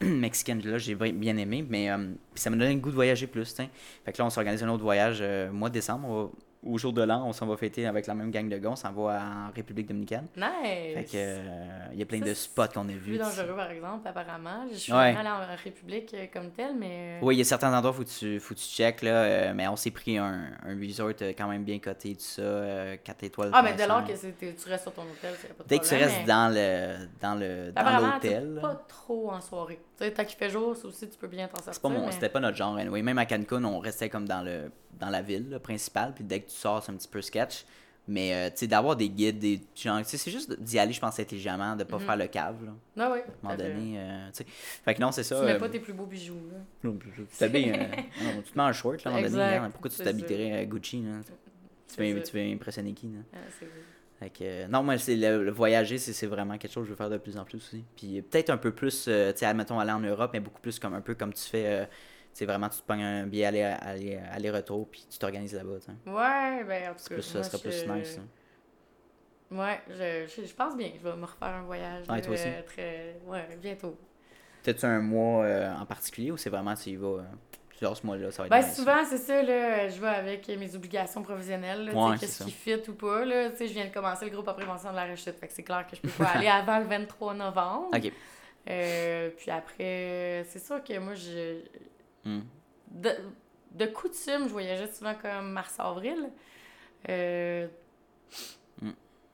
mexicaine-là, j'ai bien aimé, mais euh, ça m'a donné le goût de voyager plus, tu sais. Fait que là, on s'organise un autre voyage mois de décembre, on va- au jour de l'an, on s'en va fêter avec la même gang de gars, on s'en va en République dominicaine. Nice. Fait que euh, il y a plein Ça, de spots qu'on a Plus vus. dangereux, par exemple, apparemment. Je suis Ouais. allée en République euh, comme telle, mais... euh, Oui, il y a certains endroits où tu, faut que tu checkes, là, euh, mais on s'est pris un, un resort quand même bien coté, tout ça, euh, 4 étoiles. Ah, mais dès lors que tu restes sur ton hôtel, c'est pas de Dès que tu restes mais- dans le dans le dans l'hôtel. pas trop en soirée. Tu sais, tant qu'il fait jour, ça aussi, tu peux bien t'en sortir. C'est pas mon, mais- c'était pas notre genre. anyway. Même à Cancun, on restait comme dans le dans la ville là, principale, puis dès que tu c'est un petit peu sketch. Mais euh, tu sais, d'avoir des guides, des sais, c'est juste d'y aller, je pense, intelligemment, de pas Mhm. faire le cave. Là, à Ah oui. un moment à donné, euh, tu sais. Fait que non, c'est ça. Tu mets euh, pas tes plus beaux bijoux, là. Tu t'habilles, euh, non, tu te mets en short, là, à un moment donné. Pourquoi tu t'habillerais à Gucci, là? Tu veux, tu veux impressionner qui, là? Ah, c'est vrai. Fait que, euh, non, moi, c'est le, le voyager, c'est vraiment quelque chose que je veux faire de plus en plus aussi. Puis peut-être un peu plus, euh, tu sais, admettons, aller en Europe, mais beaucoup plus comme un peu comme tu fais, euh, sais, vraiment, tu te pognes un billet aller- aller- aller-retour, puis tu t'organises là-bas. Ouais, ben en tout C'est cas. plus, ça serait plus je- nice. hein. Ouais, je, je, je pense bien que je vais me refaire un voyage. Ouais, toi euh, aussi? très, ouais, bientôt. T'as-tu un mois euh, en particulier ou c'est vraiment, tu y vas, euh, plusieurs ce mois-là, ça va être Ben, nice. souvent, c'est ça, là, je vais avec mes obligations professionnelles, Ouais, c'est qu'est-ce qui fit ou pas, là, tu sais, je viens de commencer le groupe en prévention de la rechute, fait que c'est clair que je peux pas aller avant le 23 novembre. Ok. Euh, puis après, c'est sûr que moi, je... Hmm. De, de coutume, je voyageais souvent comme mars-avril. Euh, Hmm.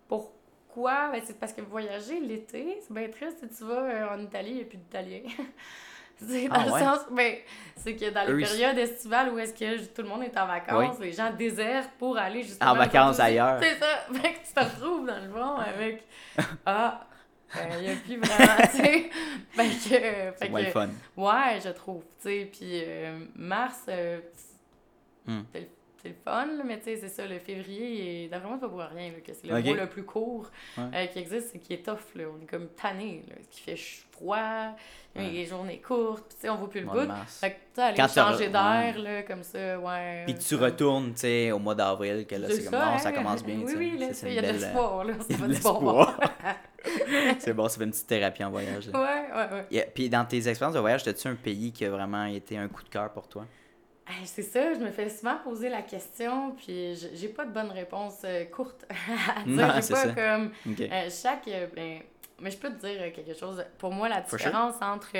Pourquoi? Ben, c'est parce que voyager l'été, c'est bien triste. Si tu vas euh, en Italie, il n'y a plus d'Italiens. c'est dans Ah le ouais? sens, ben, c'est que dans les périodes estivales où est-ce que tout le monde est en vacances, les gens désertent pour aller justement... En vacances ailleurs. C'est ça. Fait que tu te retrouves dans le fond avec... Ah, il n'y a plus vraiment, tu sais. Fait que... C'est le fun. Ouais, je trouve, tu sais. Puis euh, mars, Hmm. c'est le- c'est le fun, là, mais tu sais, c'est ça, le février, d'après moi, c'est pas pour rien, là, que c'est le Ok. mois le plus court Ouais. euh, qui existe, c'est qui est tough, là. On est comme tanné, là. Qui fait froid, Ouais. les journées courtes, tu sais, on voit plus le bout. Fait que, tu aller Quand changer d'air, là, comme ça, ouais. Puis tu retournes, tu sais, au mois d'avril, que là, c'est comme, non, ça hein. commence bien, Oui, tu sais. oui, là, C'est- c'est il y a de l'espoir, là. Ça va de du bon. C'est bon, ça fait une petite thérapie en voyage. là. Ouais, ouais, ouais. Yeah, Puis dans tes expériences de voyage, as-tu un pays qui a vraiment été un coup de cœur pour toi? Hey, C'est ça, je me fais souvent poser la question, puis j'ai pas de bonne réponse euh, courte à dire. Non, c'est pas ça. comme. Euh, chaque. euh, ben, mais je peux te dire quelque chose. Pour moi, la différence entre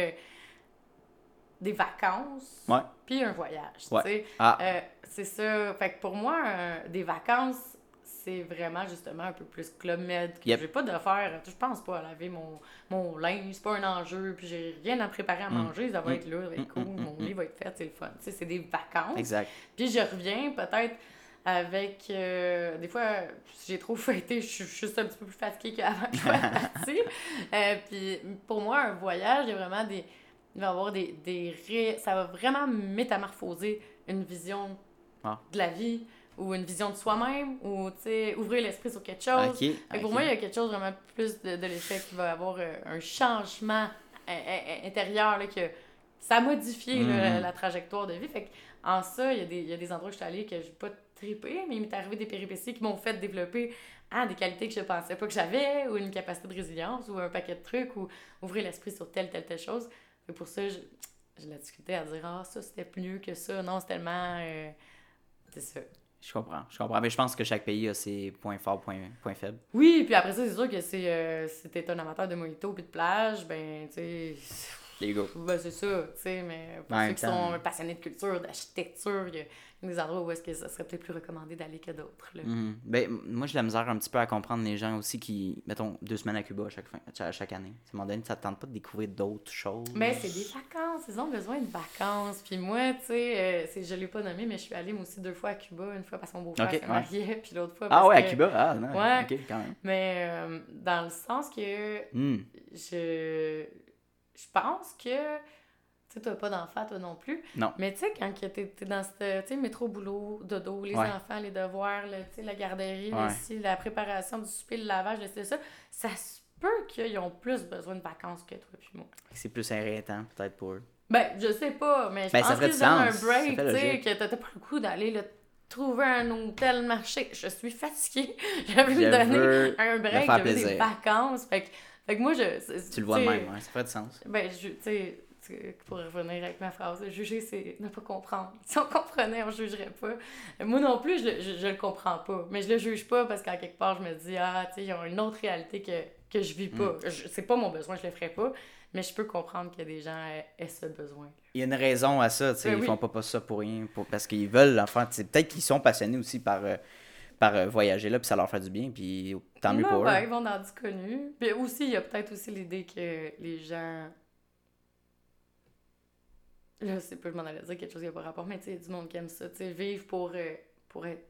des vacances Ouais. puis un voyage. Ouais. Ah, c'est ça. Fait que pour moi, des vacances, c'est vraiment justement un peu plus club med. que Yep. J'ai pas de faire. Je pense pas à laver mon, mon linge, c'est pas un enjeu, puis j'ai rien à préparer à Mm. manger. Ça va Mm. être là, être Mm, cool, mon lit va être fait, c'est le fun. Tu sais, c'est des vacances. exact. Puis je reviens peut-être avec. euh, des fois, si j'ai trop fêté, je suis juste un petit peu plus fatiguée qu'avant que je sois partie. Euh, puis pour moi, un voyage, il y a vraiment des. Il va avoir des. des ré- Ça va vraiment métamorphoser une vision Ah. de la vie ou une vision de soi-même ou, ouvrir l'esprit sur quelque chose. Ok. Fait que pour moi, il y a quelque chose vraiment plus de, de l'effet qui va avoir euh, un changement in- in- intérieur, là, que ça a modifié là, Mhm. la trajectoire de vie. Fait que, en ça, il y, a des, il y a des endroits où je suis allée que je pas trippé, mais il m'est arrivé des péripéties qui m'ont fait développer ah, des qualités que je pensais pas que j'avais, ou une capacité de résilience, ou un paquet de trucs, ou ouvrir l'esprit sur telle, telle, telle chose. Et pour ça, je, j'ai la difficulté à dire ah, ça c'était mieux que ça. Non, c'est tellement. euh, c'est ça. Je comprends, je comprends. Mais je pense que chaque pays a ses points forts, points, points faibles. Oui, puis après ça, c'est sûr que c'est, euh, si t'es un amateur de mojito puis de plage, ben, tu sais, Les gars. ben, c'est ça, tu sais, mais pour ceux qui temps- sont passionnés de culture, d'architecture, il y a des endroits où est-ce que ça serait peut-être plus recommandé d'aller que d'autres. Mhm. Ben, moi, j'ai la misère un petit peu à comprendre les gens aussi qui, mettons, deux semaines à Cuba à chaque, fin, à chaque année. À un moment donné, ça te tente pas de découvrir d'autres choses. Mais c'est des vacances, ils ont besoin de vacances. Puis moi, tu sais, euh, je l'ai pas nommé, mais je suis allée moi aussi deux fois à Cuba, une fois parce que mon beau-frère se ouais. puis l'autre fois Ah parce ouais, à Cuba? Ah, non. Ouais. Ok, quand même. Mais euh, dans le sens que Hmm. je, je pense que tu sais, pas d'enfants, toi non plus. Non. Mais tu sais, quand t'es t'es dans ce tu sais, métro, boulot, dodo, les Ouais. enfants, les devoirs, le, tu sais, la garderie, Ouais. la préparation du souper, le lavage, le ça, ça se peut qu'ils ont plus besoin de vacances que toi puis moi. C'est plus irritant, peut-être, pour eux. Ben, je sais pas, mais je Ben, pense qu'ils donnent un break, tu sais, que t'as pas le coup d'aller trouver un hôtel marché. Je suis fatiguée. J'avais me donner un break, j'avais des vacances. Fait que, fait que moi, je. c'est- Tu le vois de même, ouais, ça ferait du sens. Ben, je, tu sais, pour revenir avec ma phrase, juger, c'est ne pas comprendre. Si on comprenait, on jugerait pas. Moi non plus, je, je, je le comprends pas. Mais je le juge pas parce qu'à quelque part, je me dis, ah, tu sais, ils ont une autre réalité que, que je vis pas. Mm. C'est pas mon besoin, je le ferais pas. Mais je peux comprendre que des gens aient, aient ce besoin. Il y a une raison à ça, tu sais, Ben ils oui. font pas, pas ça pour rien, pour- parce qu'ils veulent sais, Peut-être qu'ils sont passionnés aussi par, euh, par euh, voyager là, puis ça leur fait du bien, puis tant mieux pour eux. ben, ils vont dans du connu. Puis aussi, il y a peut-être aussi l'idée que les gens. Là, c'est pas, je m'en allais dire quelque chose qui n'a pas rapport, mais tu sais, il y a du monde qui aime ça, tu sais, vivre pour, euh, pour être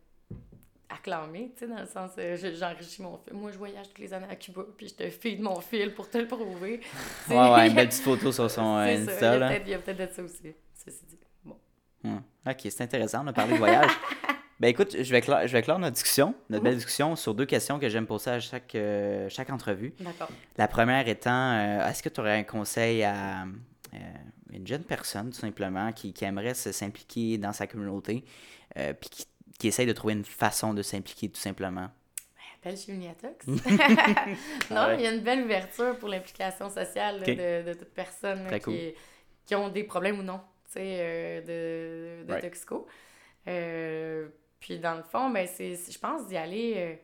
acclamé, tu sais, dans le sens, euh, je- j'enrichis mon fil. Moi, je voyage toutes les années à Cuba, puis je te file mon fil pour te le prouver. Ouais, ouais, une belle petite photo sur son euh, ça, Insta, il y a là. peut-être- il y a peut-être de ça aussi, ceci dit. Bon. Ouais. Ok, c'est intéressant, on a parlé de voyage. Ben écoute, je vais, clore, je vais clore notre discussion, notre belle discussion sur deux questions que j'aime poser à chaque, euh, chaque entrevue. D'accord. La première étant, euh, est-ce que tu aurais un conseil à euh, une jeune personne, tout simplement, qui, qui aimerait s'impliquer dans sa communauté, puis qui, qui essaye de trouver une façon de s'impliquer, tout simplement? Appelle chez Uniatox. Ah non, ouais. il y a une belle ouverture pour l'implication sociale là, de, de toute personne là, qui, cool. qui ont des problèmes ou non, tu sais, euh, de, de Right. toxico. Euh, puis dans le fond, ben, c'est, je pense d'y aller. euh,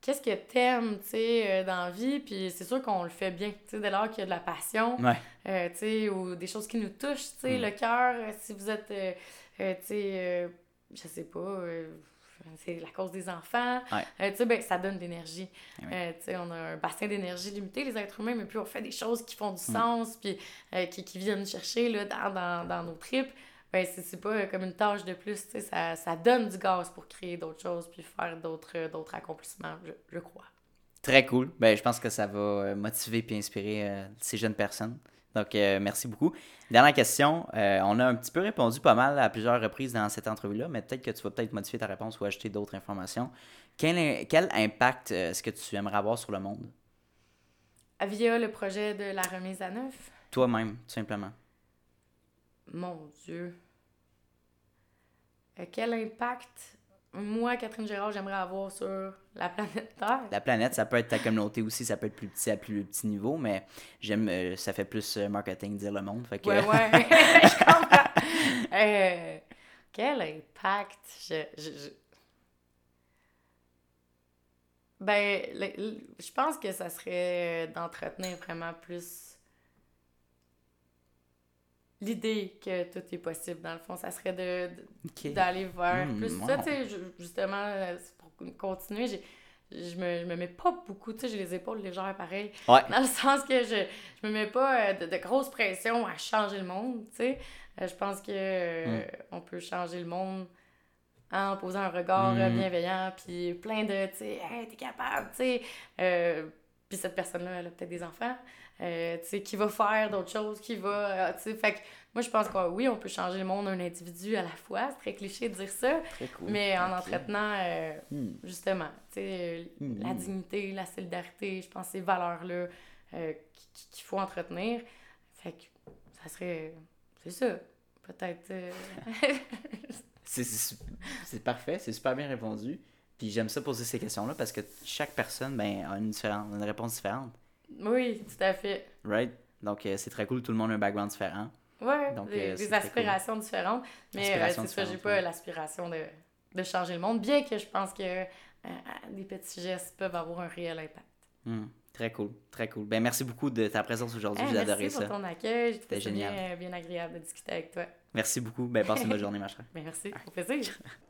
Qu'est-ce que t'aimes, tu sais, euh, dans la vie, puis c'est sûr qu'on le fait bien, tu sais, dès lors qu'il y a de la passion, Ouais. euh, tu sais, ou des choses qui nous touchent, tu sais, Mm. le cœur, euh, si vous êtes, tu sais, je sais pas, c'est la cause des enfants, Ouais. tu sais, ben, ça donne de l'énergie. Eh oui. Tu sais, on a un bassin d'énergie limité, les êtres humains, mais plus on fait des choses qui font du Mm. sens, puis qui, qui viennent chercher, là, dans, dans, dans nos tripes, ben, c'est pas comme une tâche de plus, tu sais, ça, ça donne du gaz pour créer d'autres choses, puis faire d'autres euh, d'autres accomplissements, je, je crois. Très cool. Ben, je pense que ça va euh, motiver et inspirer euh, ces jeunes personnes. Donc, euh, merci beaucoup. Dernière question. Euh, on a un petit peu répondu pas mal à plusieurs reprises dans cette entrevue-là, mais peut-être que tu vas peut-être modifier ta réponse ou ajouter d'autres informations. Quel, quel impact est-ce que tu aimerais avoir sur le monde? Via le projet de la remise à neuf, Toi-même, tout simplement. Mon Dieu. Euh, quel impact, moi, Catherine Gérard, j'aimerais avoir sur la planète Terre? La planète, ça peut être ta communauté aussi, ça peut être plus petit à plus petit niveau, mais j'aime, euh, ça fait plus euh, marketing dire le monde. Fait que, Ouais, ouais, je comprends. Euh, quel impact? Je, je, je- Ben, le- le- je pense que ça serait d'entretenir vraiment plus l'idée que tout est possible, dans le fond. Ça serait de, de- Ok. d'aller vers Mm, plus wow. ça, tu sais, ju- justement, euh, pour continuer, j'ai- je me, je me mets pas beaucoup, tu sais, j'ai les épaules légères pareil, Ouais. dans le sens que je, je me mets pas euh, de, de grosses pressions à changer le monde, tu sais. Euh, je pense que euh, on peut changer le monde en posant un regard euh, Mm. bienveillant, puis plein de, tu sais, hey, t'es capable, tu sais. Euh, puis cette personne-là, elle a peut-être des enfants, euh, tu sais, qui va faire d'autres choses, qui va, euh, tu sais, fait que moi, je pense que oui, on peut changer le monde un individu à la fois, c'est très cliché de dire ça, Très cool. mais en entretenant, euh, Hmm. justement, tu sais, euh, Mm. la dignité, la solidarité, je pense ces valeurs-là euh, qui- qu'il faut entretenir. Fait que ça serait, c'est ça, peut-être... c'est parfait, c'est super bien répondu. Puis j'aime ça poser ces questions-là parce que chaque personne ben, a une, différente, une réponse différente. oui, tout à fait. Right? Donc euh, c'est très cool, tout le monde a un background différent. Ouais, Donc, des, euh, des aspirations différentes. Mais euh, c'est ça, j'ai pas ouais. l'aspiration de, de changer le monde, bien que je pense que euh, des petits gestes peuvent avoir un réel impact. Hmm. Très cool, très cool. Ben merci beaucoup de ta présence aujourd'hui, Hey, j'ai merci adoré pour ça. ton accueil, j'ai trouvé C'était bien, génial. euh, bien agréable de discuter avec toi. Merci beaucoup. Ben passe une bonne journée, ma chère. Ben, merci, au plaisir.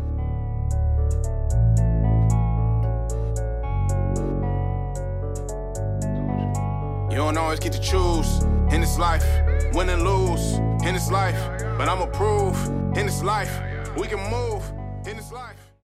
You don't always get to choose in this life, win and lose in this life. But I'ma prove in this life, we can move.